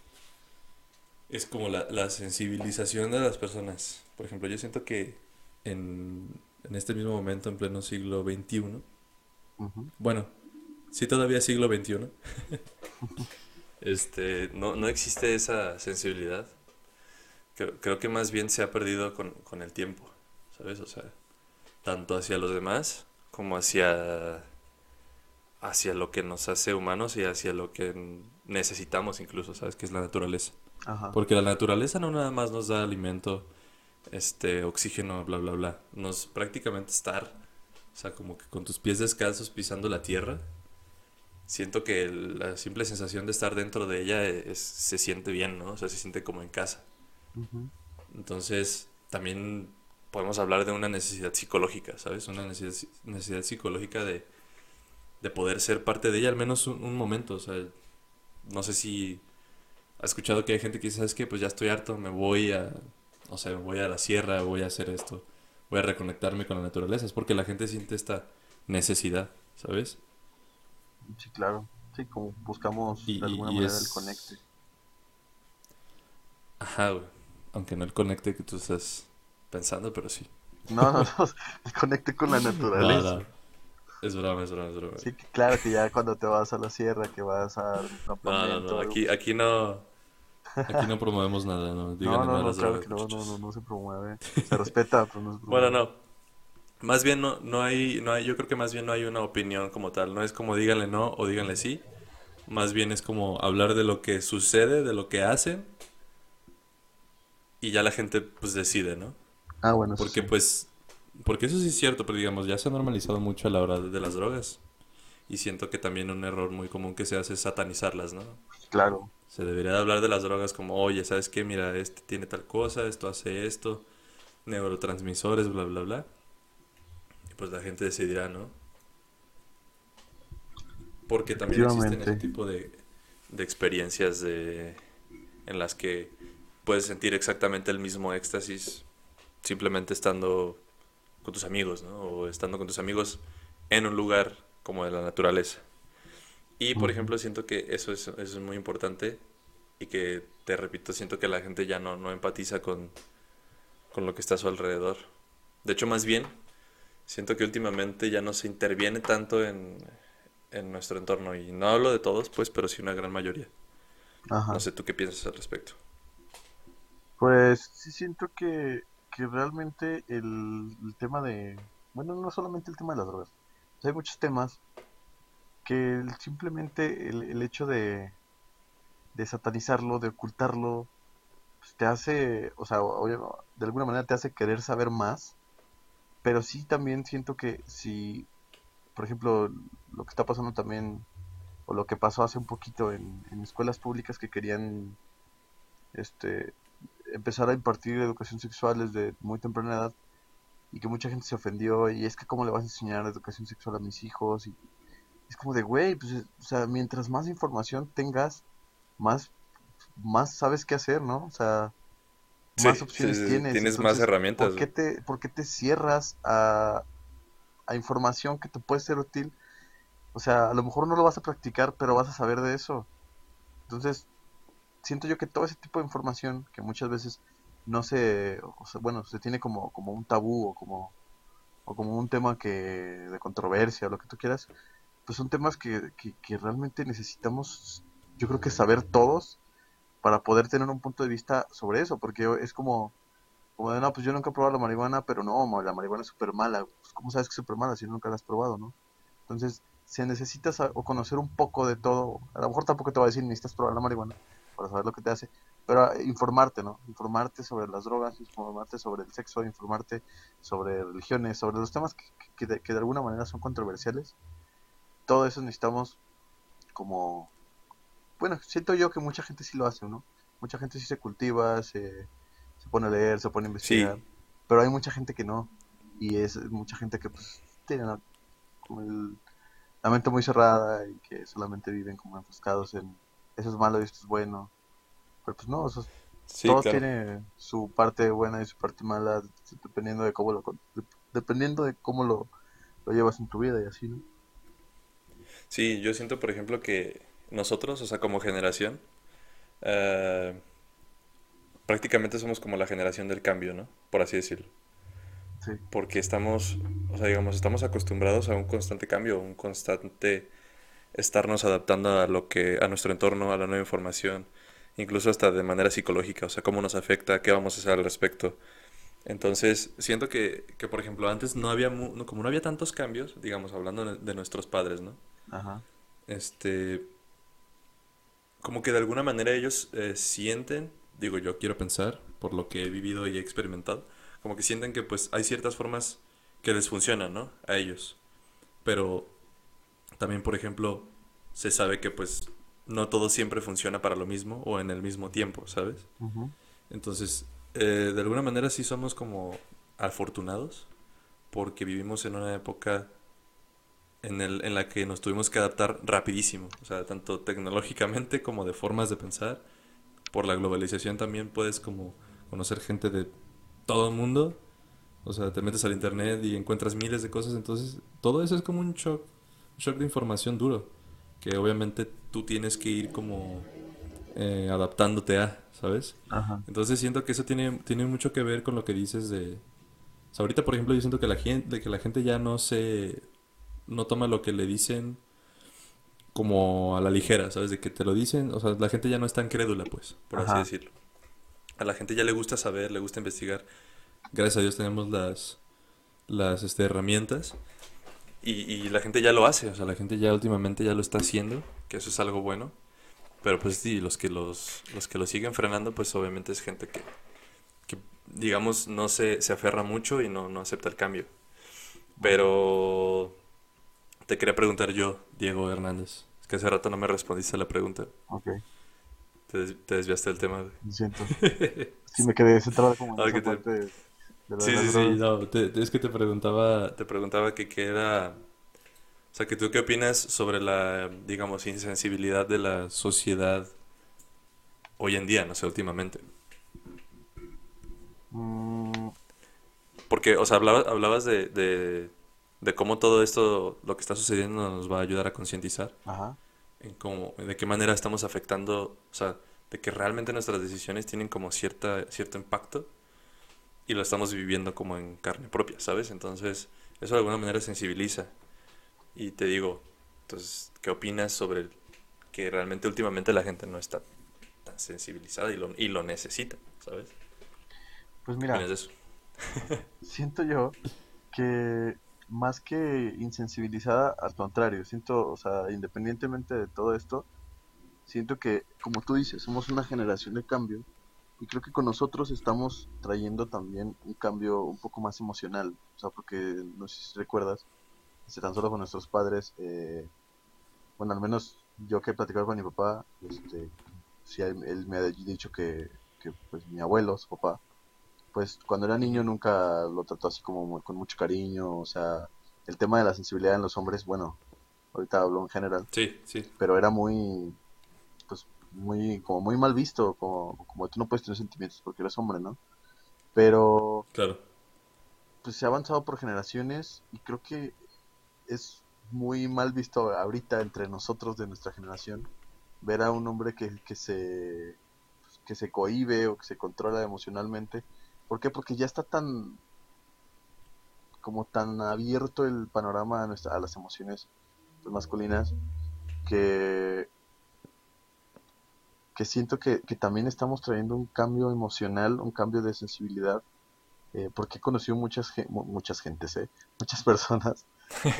es como la, la sensibilización de las personas. Por ejemplo, yo siento que en, en este mismo momento, en pleno siglo XXI, Ujú, bueno, sí todavía siglo XXI, este, no, no existe esa sensibilidad. Creo, creo que más bien se ha perdido con, con el tiempo, ¿sabes? O sea, tanto hacia los demás como hacia, hacia lo que nos hace humanos y hacia lo que necesitamos incluso, ¿sabes? Que es la naturaleza. ajá Porque la naturaleza no nada más nos da alimento, este, oxígeno, bla, bla, bla. Nos prácticamente estar, o sea, como que con tus pies descalzos pisando la tierra, siento que la simple sensación de estar dentro de ella es- se siente bien, ¿no? O sea, se siente como en casa. Entonces, también podemos hablar de una necesidad psicológica, ¿sabes? Una necesidad, necesidad psicológica de, de poder ser parte de ella, al menos un, un momento. O sea, no sé si has escuchado que hay gente que dice, ¿sabes qué? Pues ya estoy harto, me voy a, o sea, voy a la sierra, voy a hacer esto, voy a reconectarme con la naturaleza. Es porque la gente siente esta necesidad, ¿sabes? Sí, claro. Sí, como buscamos Y, de alguna y manera el conecte. Ajá, güey. Aunque no el conecte que tú estás pensando, pero sí. No, no, no, el conecte con la No, naturaleza. no. Es broma, es broma, es broma. Sí, claro que ya cuando te vas a la sierra, que vas a No, no, no. Aquí, aquí no, aquí no promovemos nada, ¿no? Díganle no, no no, claro drogas, que no, no, no, no se promueve. Se respeta, pero no se Bueno, promueve. no. Más bien no, no hay, no hay, yo creo que más bien no hay una opinión como tal. No es como díganle no o díganle sí. Más bien es como hablar de lo que sucede, de lo que hacen, y ya la gente pues decide, ¿no? Ah, bueno, Porque sí. pues, porque eso sí es cierto, pero digamos, ya se ha normalizado mucho a la hora de, las drogas. Y siento que también un error muy común que se hace es satanizarlas, ¿no? Claro. Se debería de hablar de las drogas como, oye, ¿sabes qué? Mira, este tiene tal cosa, esto hace esto, neurotransmisores, bla, bla, bla. Y pues la gente decidirá, ¿no? Porque también existen ese tipo de, de experiencias de, en las que puedes sentir exactamente el mismo éxtasis simplemente estando con tus amigos, ¿no? O estando con tus amigos en un lugar como de la naturaleza. Y por ejemplo, siento que eso es, eso es muy importante y que, te repito, siento que la gente ya no, no empatiza con, con lo que está a su alrededor. De hecho, más bien, siento que últimamente ya no se interviene tanto en, en nuestro entorno. Y no hablo de todos, pues, pero sí una gran mayoría. No Ajá. sé tú qué piensas al respecto. Pues sí siento que, que realmente el, tema de, bueno, no solamente el tema de las drogas, o hay muchos temas que simplemente el, el hecho de, de satanizarlo, de ocultarlo, pues, te hace, o sea, obvia- de alguna manera te hace querer saber más, pero sí también siento que si, por ejemplo, lo que está pasando también, o lo que pasó hace un poquito en escuelas públicas que querían, este, empezar a impartir educación sexual desde muy temprana edad y que mucha gente se ofendió y es que cómo le vas a enseñar educación sexual a mis hijos y es como de güey, pues, es- o sea, mientras más información tengas, más, más sabes qué hacer, ¿no? O sea, más sí, opciones sí, tienes, tienes más entonces, ¿por herramientas, qué te, por qué te cierras a, a información que te puede ser útil? O sea, a lo mejor no lo vas a practicar, pero vas a saber de eso. Entonces, siento yo que todo ese tipo de información que muchas veces no se, o sea, bueno, se tiene como, como un tabú o como, o como un tema que de controversia o lo que tú quieras, pues son temas que, que, realmente necesitamos, yo creo que saber todos para poder tener un punto de vista sobre eso, porque es como, como de, no, pues yo nunca he probado la marihuana, pero no, la marihuana es súper mala, pues ¿cómo sabes que es súper mala si nunca la has probado, no? Entonces, se necesita o conocer un poco de todo, a lo mejor tampoco te va a decir necesitas probar la marihuana para saber lo que te hace, pero ah, informarte, ¿no? Informarte sobre las drogas, informarte sobre el sexo, informarte sobre religiones, sobre los temas que, que de, que de alguna manera son controversiales, todo eso necesitamos como bueno, siento yo que mucha gente sí lo hace, ¿no? Mucha gente sí se cultiva, se, se pone a leer, se pone a investigar, Sí, pero hay mucha gente que no, y es mucha gente que pues tiene la, como el- la mente muy cerrada y que solamente viven como enfrascados en eso es malo y esto es bueno, pero pues no, sí, claro. tiene su parte buena y su parte mala, dependiendo de cómo lo, dependiendo de cómo lo, lo llevas en tu vida y así, ¿no? Sí, yo siento, por ejemplo, que nosotros, o sea, como generación, eh, prácticamente somos como la generación del cambio, ¿no? Por así decirlo. Sí, Porque estamos, o sea, digamos, estamos acostumbrados a un constante cambio, un constante estarnos adaptando a lo que, a nuestro entorno, a la nueva información, incluso hasta de manera psicológica, o sea, cómo nos afecta, qué vamos a hacer al respecto. Entonces, siento que, que por ejemplo, antes no había, mu- no- como no había tantos cambios, digamos, hablando de, de nuestros padres, ¿no? ajá, Este, como que de alguna manera ellos eh, sienten, digo yo quiero pensar, por lo que he vivido y he experimentado, como que sienten que pues hay ciertas formas que les funcionan, ¿no? A ellos. Pero también, por ejemplo, se sabe que pues no todo siempre funciona para lo mismo o en el mismo tiempo, ¿sabes? ujú, Entonces, eh, de alguna manera sí somos como afortunados porque vivimos en una época en, el, en la que nos tuvimos que adaptar rapidísimo, o sea, tanto tecnológicamente como de formas de pensar. Por la globalización también puedes como conocer gente de todo el mundo, o sea, te metes al internet y encuentras miles de cosas, entonces todo eso es como un shock, un shock de información duro, que obviamente tú tienes que ir como eh, adaptándote a, ¿sabes? Ajá. Entonces siento que eso tiene, tiene mucho que ver con lo que dices de... O sea, ahorita, por ejemplo, yo siento que la gente, que la gente ya no se... no toma lo que le dicen como a la ligera, ¿sabes? De que te lo dicen, o sea, la gente ya no es tan crédula, pues, por así decirlo. A la gente ya le gusta saber, le gusta investigar. Gracias a Dios tenemos las, las este, herramientas y, y la gente ya lo hace, o sea, la gente ya últimamente ya lo está haciendo, que eso es algo bueno. Pero pues sí, los que los, los que lo siguen frenando, pues obviamente es gente que, que digamos, no se, se aferra mucho y no, no acepta el cambio. Pero te quería preguntar yo, Diego Hernández. Es que hace rato no me respondiste a la pregunta. Ok, Te, te desviaste del tema, lo siento. Sí, me quedé centrado como en Ah, esa que te- parte de, Sí, sí, sí, no, te- es que te preguntaba, te preguntaba que qué era, o sea, que tú qué opinas sobre la, digamos, insensibilidad de la sociedad hoy en día, no sé, últimamente. Mm, Porque, o sea, hablabas, hablabas de, de, de cómo todo esto, lo que está sucediendo, nos va a ayudar a concientizar ajá, en cómo, de qué manera estamos afectando, o sea, de que realmente nuestras decisiones tienen como cierta, cierto impacto y lo estamos viviendo como en carne propia, ¿sabes? Entonces, eso de alguna manera sensibiliza. Y te digo, entonces, ¿qué opinas sobre el- que realmente últimamente la gente no está tan sensibilizada y lo, y lo necesita, ¿sabes? pues ¿Qué mira, eso? siento yo que más que insensibilizada, al contrario, siento, o sea, independientemente de todo esto, siento que, como tú dices, somos una generación de cambio y creo que con nosotros estamos trayendo también un cambio un poco más emocional, o sea, porque no sé si recuerdas, si tan solo con nuestros padres, eh, bueno, al menos yo que he platicado con mi papá, este, sí, él me ha dicho que, que pues mi abuelo, su papá, pues cuando era niño nunca lo trató así como con mucho cariño, o sea, el tema de la sensibilidad en los hombres, bueno, ahorita hablo en general, Sí, sí, pero era muy, muy, como muy mal visto, como, como tú no puedes tener sentimientos porque eres hombre, ¿no? Pero, claro. pues se ha avanzado por generaciones y creo que es muy mal visto ahorita entre nosotros de nuestra generación ver a un hombre que, que se, pues, que se cohíbe o que se controla emocionalmente. ¿Por qué? Porque ya está tan, como tan abierto el panorama a, nuestra- a las emociones masculinas que, que siento que, que también estamos trayendo un cambio emocional, un cambio de sensibilidad, eh, porque he conocido muchas, muchas gentes, ¿eh? muchas personas,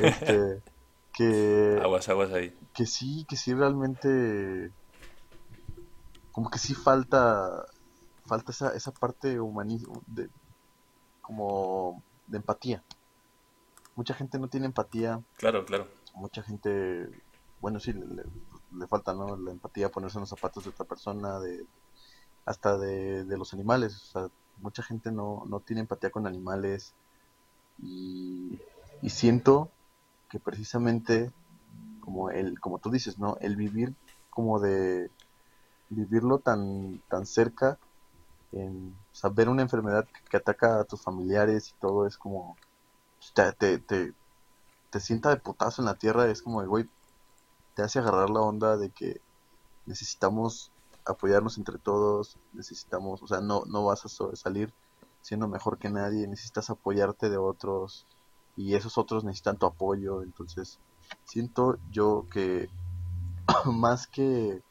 este, que, Aguas, aguas ahí. que sí, que sí realmente, como que sí falta, falta esa, esa parte humanismo, de, como de empatía. Mucha gente no tiene empatía, Claro, claro. mucha gente, bueno, sí, le, le- le falta, ¿no? La empatía, ponerse en los zapatos de otra persona, de, hasta de, de los animales. O sea, mucha gente no, no tiene empatía con animales y, y siento que precisamente, como el, como tú dices, ¿no? El vivir como de vivirlo tan, tan cerca, en saber una enfermedad que, ataca a tus familiares y todo es como pues, te, te, te, sienta de putazo en la tierra, es como, güey, te hace agarrar la onda de que necesitamos apoyarnos entre todos, necesitamos, o sea, no, no vas a sobresalir siendo mejor que nadie, necesitas apoyarte de otros y esos otros necesitan tu apoyo, entonces siento yo que más que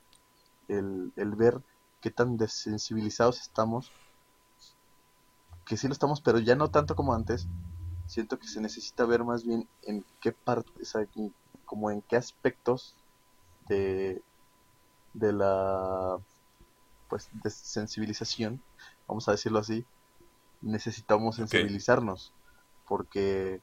el, el ver qué tan desensibilizados estamos, que sí lo estamos, pero ya no tanto como antes, siento que se necesita ver más bien en qué partes aquí, como en qué aspectos de, de la pues de sensibilización, vamos a decirlo así, necesitamos sensibilizarnos, porque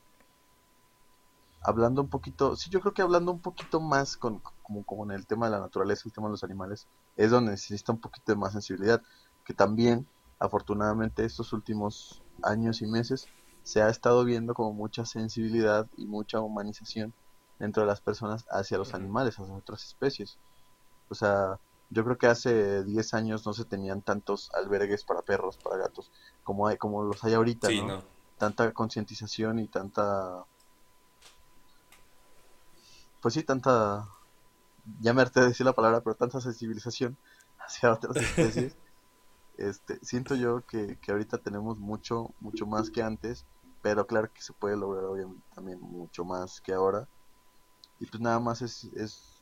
hablando un poquito, sí, yo creo que hablando un poquito más con, como, como en el tema de la naturaleza, el tema de los animales, es donde necesita un poquito de más sensibilidad, que también afortunadamente estos últimos años y meses se ha estado viendo como mucha sensibilidad y mucha humanización dentro de las personas hacia los animales, hacia otras especies. O sea, yo creo que hace 10 años no se tenían tantos albergues para perros, para gatos, como hay, como los hay ahorita, ¿no? Tanta concientización y tanta pues sí, tanta ya me harté de decir la palabra, pero tanta sensibilización hacia otras especies. este, siento yo que, que ahorita tenemos mucho, mucho más que antes, pero claro que se puede lograr obviamente también mucho más que ahora. Y pues nada más es, es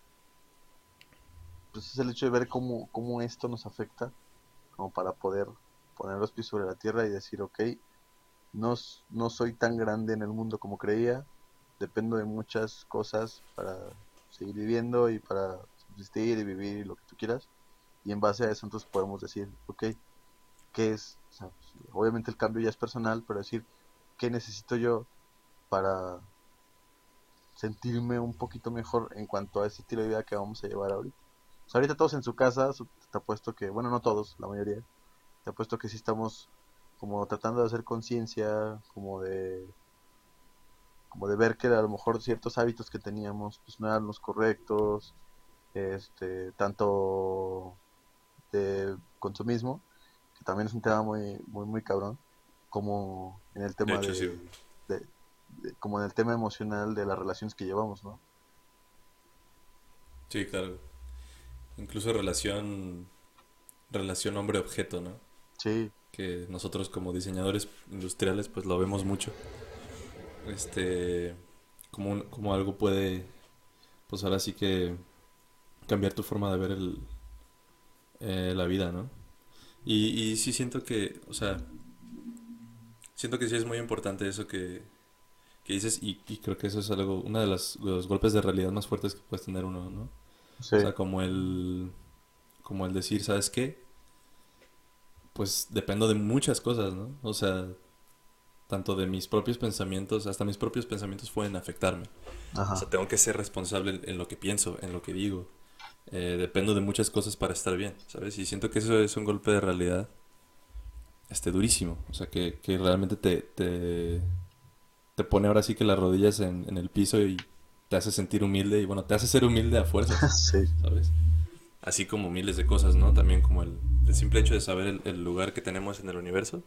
pues es el hecho de ver cómo, cómo esto nos afecta, como para poder poner los pies sobre la tierra y decir, ok, no, no soy tan grande en el mundo como creía, dependo de muchas cosas para seguir viviendo y para subsistir y vivir lo que tú quieras. Y en base a eso entonces podemos decir, ok, ¿qué es? obviamente el cambio ya es personal, pero decir, ¿qué necesito yo para sentirme un poquito mejor en cuanto a ese estilo de vida que vamos a llevar ahorita? ahorita todos en su casa, te apuesto que, bueno, no todos, la mayoría, te apuesto que sí estamos como tratando de hacer conciencia, como de como de ver que a lo mejor ciertos hábitos que teníamos pues no eran los correctos, este, tanto de consumismo, que también es un tema muy, muy, muy cabrón, como en el tema de, como en el tema emocional de las relaciones que llevamos, ¿no? Sí, claro. Incluso relación, relación hombre-objeto, ¿no? Sí. Que nosotros como diseñadores industriales pues lo vemos mucho este, como, como algo puede, pues ahora sí que cambiar tu forma de ver el, eh, la vida, ¿no? Y, y sí siento que, o sea, siento que sí es muy importante eso que, que dices y, creo que eso es algo, uno de, los golpes de realidad más fuertes que puedes tener uno, ¿no? O sea, como el, como el decir, ¿sabes qué? Pues dependo de muchas cosas, ¿no? O sea, tanto de mis propios pensamientos, hasta mis propios pensamientos pueden afectarme. O sea, tengo que ser responsable en lo que pienso, en lo que digo. Eh, dependo de muchas cosas para estar bien, ¿sabes? Y siento que eso es un golpe de realidad este, durísimo. O sea, que, que realmente te, te, te, pone ahora sí que las rodillas en, en, el piso y te hace sentir humilde y bueno, te hace ser humilde a fuerza, sí. ¿sabes? Así como miles de cosas, ¿no? También como el, el simple hecho de saber el, el lugar que tenemos en el universo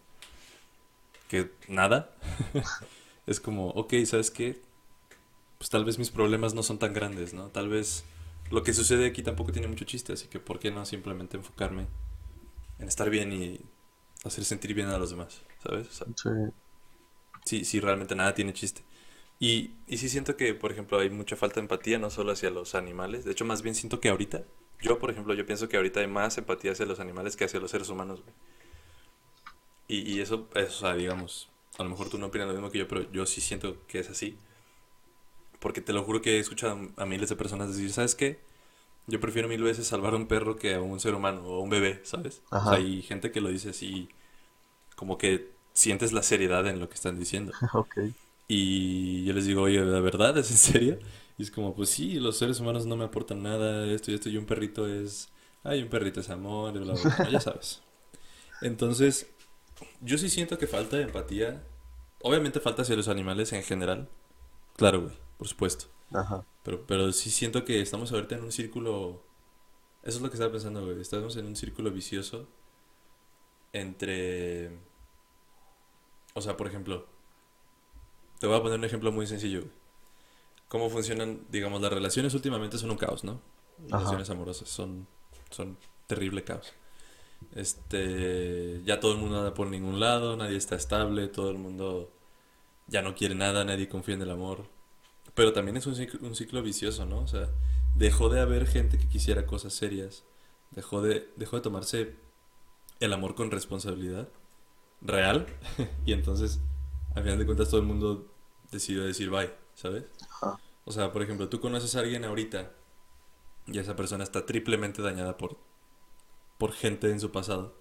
que nada. es como, ok, ¿sabes qué? Pues tal vez mis problemas no son tan grandes, ¿no? Tal vez lo que sucede aquí tampoco tiene mucho chiste, así que ¿por qué no simplemente enfocarme en estar bien y hacer sentir bien a los demás, ¿sabes? sí. Sí. realmente nada tiene chiste. Y, y sí siento que, por ejemplo, hay mucha falta de empatía, no solo hacia los animales. De hecho, más bien siento que ahorita, yo, por ejemplo, yo pienso que ahorita hay más empatía hacia los animales que hacia los seres humanos, güey. Y, y eso, o sea, digamos, a lo mejor tú no opinas lo mismo que yo, pero yo sí siento que es así. Porque te lo juro que he escuchado a miles de personas decir, ¿sabes qué? Yo prefiero mil veces salvar a un perro que a un ser humano o a un bebé, ¿sabes? O sea, hay gente que lo dice así, como que sientes la seriedad en lo que están diciendo. ok. Y yo les digo, oye, ¿la verdad es en serio? Y es como, pues sí, los seres humanos no me aportan nada, esto y esto, y un perrito es, ay, un perrito es amor, y bla, bla, bla, ya sabes. Entonces, yo sí siento que falta de empatía. Obviamente falta hacia los animales en general. Claro, güey, por supuesto. Ajá. Pero, pero sí siento que estamos ahorita en un círculo. Eso es lo que estaba pensando, güey. Estamos en un círculo vicioso entre. O sea, por ejemplo. Te voy a poner un ejemplo muy sencillo, Cómo funcionan, digamos, las relaciones últimamente son un caos, ¿no? Las relaciones amorosas son, son terrible caos. Este, ya todo el mundo anda por ningún lado, nadie está estable, todo el mundo ya no quiere nada, nadie confía en el amor. Pero también es un ciclo, un ciclo vicioso, ¿no? O sea, dejó de haber gente que quisiera cosas serias, dejó de, dejó de tomarse el amor con responsabilidad real y entonces, al final de cuentas, todo el mundo decidió decir bye, ¿sabes? O sea, por ejemplo, tú conoces a alguien ahorita y esa persona está triplemente dañada por por gente en su pasado.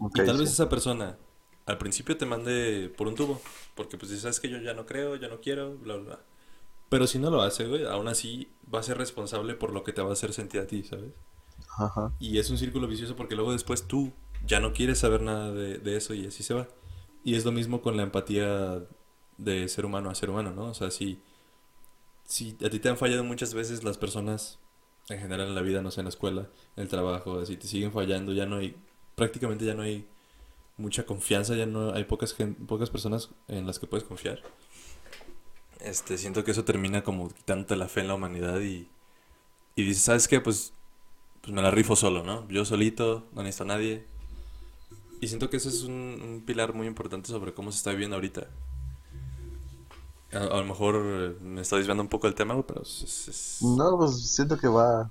y tal vez esa persona al principio te mande por un tubo, porque pues sabes que yo ya no creo, ya no quiero, bla, bla, Pero si no lo hace, güey, aún así va a ser responsable por lo que te va a hacer sentir a ti, ¿sabes? Ajá. Y es un círculo vicioso porque luego después tú ya no quiere saber nada de, eso y así se va. Y es lo mismo con la empatía de ser humano a ser humano, ¿no? O sea, si, si a ti te han fallado muchas veces las personas en general en la vida, no sé, en la escuela, en el trabajo, así te siguen fallando, ya no hay, prácticamente ya no hay mucha confianza, ya no hay pocas, pocas personas en las que puedes confiar. Este, siento que eso termina como quitándote la fe en la humanidad y, y dices, ¿sabes qué? Pues, pues me la rifo solo, ¿no? Yo solito, no necesito a nadie. Y siento que ese es un, un pilar muy importante sobre cómo se está viviendo ahorita. A, a lo mejor eh, me estoy desviando un poco del tema, pero es, es- No, pues siento que va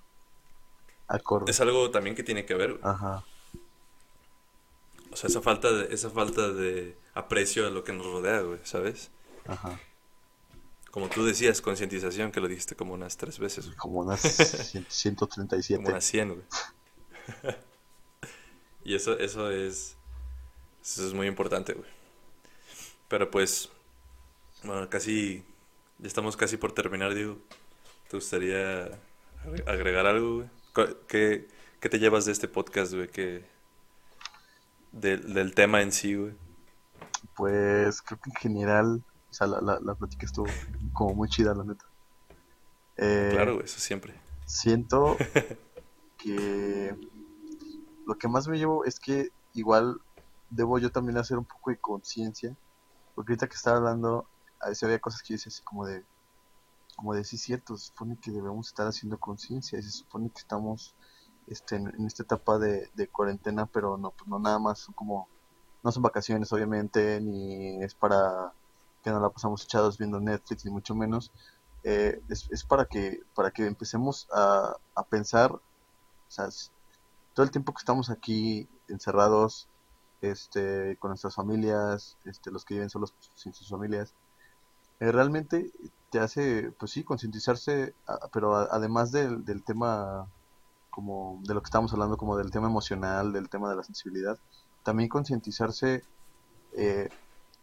acorde. es algo también que tiene que ver, güey. Ajá. O sea, esa falta de, esa falta de aprecio a lo que nos rodea, güey, ¿sabes? Ajá. Como tú decías, concientización, que lo dijiste como unas tres veces, güey. Como unas cien- Como 137. unas 100, güey. Y eso, eso es, eso es muy importante, güey. Pero pues, bueno, casi, ya estamos casi por terminar, Diego. ¿Te gustaría agre- agregar algo, güey? ¿Qué, qué te llevas de este podcast, güey? ¿Qué, del, del tema en sí, güey? Pues creo que en general, o sea, la, la, la plática estuvo como muy chida, la neta. Eh, Claro, güey, eso siempre. siento que lo que más me llevo es que igual debo yo también hacer un poco de conciencia, porque ahorita que estaba hablando, a veces había cosas que yo decía así como de, como de sí cierto, se supone que debemos estar haciendo conciencia, se supone que estamos este, en, esta etapa de, cuarentena, pero no, pues no nada más son como, no son vacaciones obviamente, ni es para que nos la pasamos echados viendo Netflix, ni mucho menos, eh, es, es para que para que empecemos a, a pensar, o sea, todo el tiempo que estamos aquí encerrados, este, con nuestras familias, este, los que viven solos pues, sin sus familias, eh, realmente te hace, pues sí, concientizarse, pero a- además del, del tema, como de lo que estamos hablando, como del tema emocional, del tema de la sensibilidad, también concientizarse eh,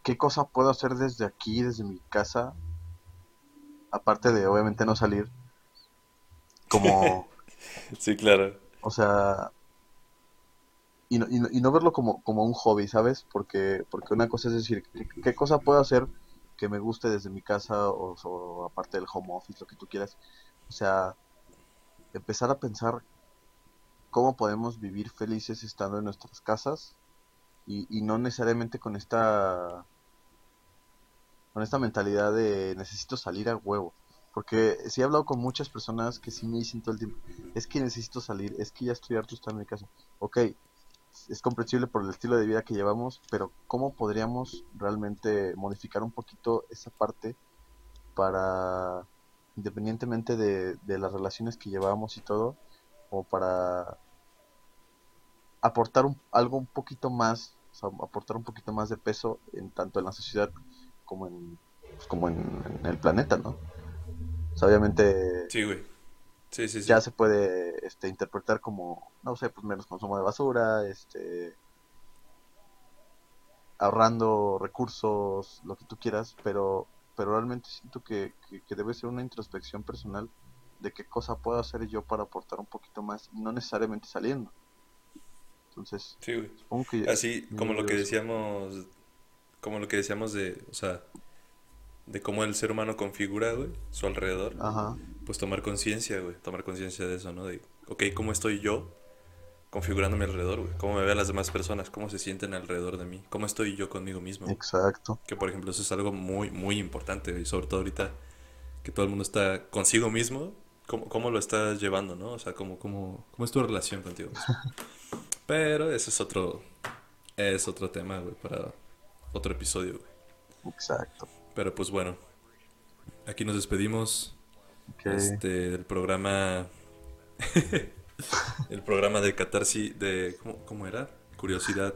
qué cosa puedo hacer desde aquí, desde mi casa, aparte de obviamente no salir, como, Sí, claro. o sea, y no, y no, verlo como, como un hobby, ¿sabes? Porque, porque una cosa es decir, ¿qué, cosa puedo hacer que me guste desde mi casa o, aparte del home office, lo que tú quieras? O sea, empezar a pensar cómo podemos vivir felices estando en nuestras casas y, y no necesariamente con esta con esta mentalidad de necesito salir a huevo. Porque sí he hablado con muchas personas que sí me dicen todo el tiempo, es que necesito salir, es que ya estoy harto de estar en mi casa. Ok, es comprensible por el estilo de vida que llevamos, pero ¿cómo podríamos realmente modificar un poquito esa parte para, independientemente de, de las relaciones que llevamos y todo, o para aportar un- algo un poquito más, o sea, aportar un poquito más de peso en tanto en la sociedad como en, pues, como en, el planeta, ¿no? O sea, obviamente Sí, güey. Sí, sí, sí. ya se puede este, interpretar como, no sé, pues menos consumo de basura, este, ahorrando recursos, lo que tú quieras, pero, pero realmente siento que, que, que debe ser una introspección personal de qué cosa puedo hacer yo para aportar un poquito más, no necesariamente saliendo. Entonces, Sí, güey. supongo que Así como lo que decíamos, como lo que decíamos de, o sea, de cómo el ser humano configura, güey, su alrededor, Ajá, pues tomar conciencia, güey, tomar conciencia de eso, ¿no? De, ok, ¿cómo estoy yo configurando mi alrededor, güey? ¿Cómo me ven las demás personas? ¿Cómo se sienten alrededor de mí? ¿Cómo estoy yo conmigo mismo? güey? exacto. Que, por ejemplo, eso es algo muy, muy importante, güey, sobre todo ahorita que todo el mundo está consigo mismo, ¿cómo, cómo lo estás llevando, no? O sea, ¿cómo, cómo, cómo es tu relación contigo mismo? Pero ese es otro, es otro tema, güey, para otro episodio, güey. Exacto. Pero pues bueno, aquí nos despedimos Ok. este, del programa, el programa de catarsis, de, ¿cómo, cómo era? Curiosidad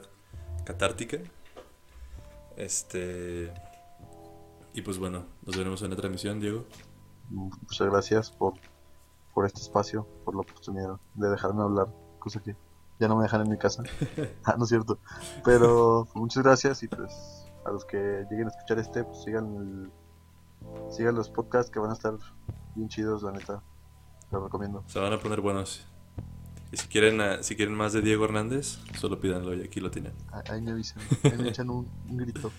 catártica. Este, y pues bueno, nos veremos en otra emisión, Diego. Muchas gracias por, por este espacio, por la oportunidad de dejarme hablar, cosa que ya no me dejan en mi casa. ah, no es cierto. Pero pues, muchas gracias y pues a los que lleguen a escuchar este, pues sigan el, sigan los podcasts que van a estar bien chidos, la neta. Los recomiendo. Se van a poner buenos. Y si quieren, ah, si quieren más de Diego Hernández, solo pídanlo y aquí lo tienen. Ah, Ahí me avisan, ahí me echan un, un grito.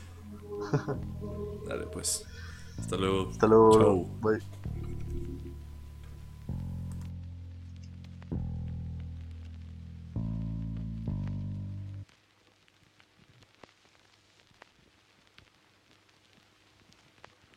Dale, pues. Hasta luego. Hasta luego. Chau. Bye.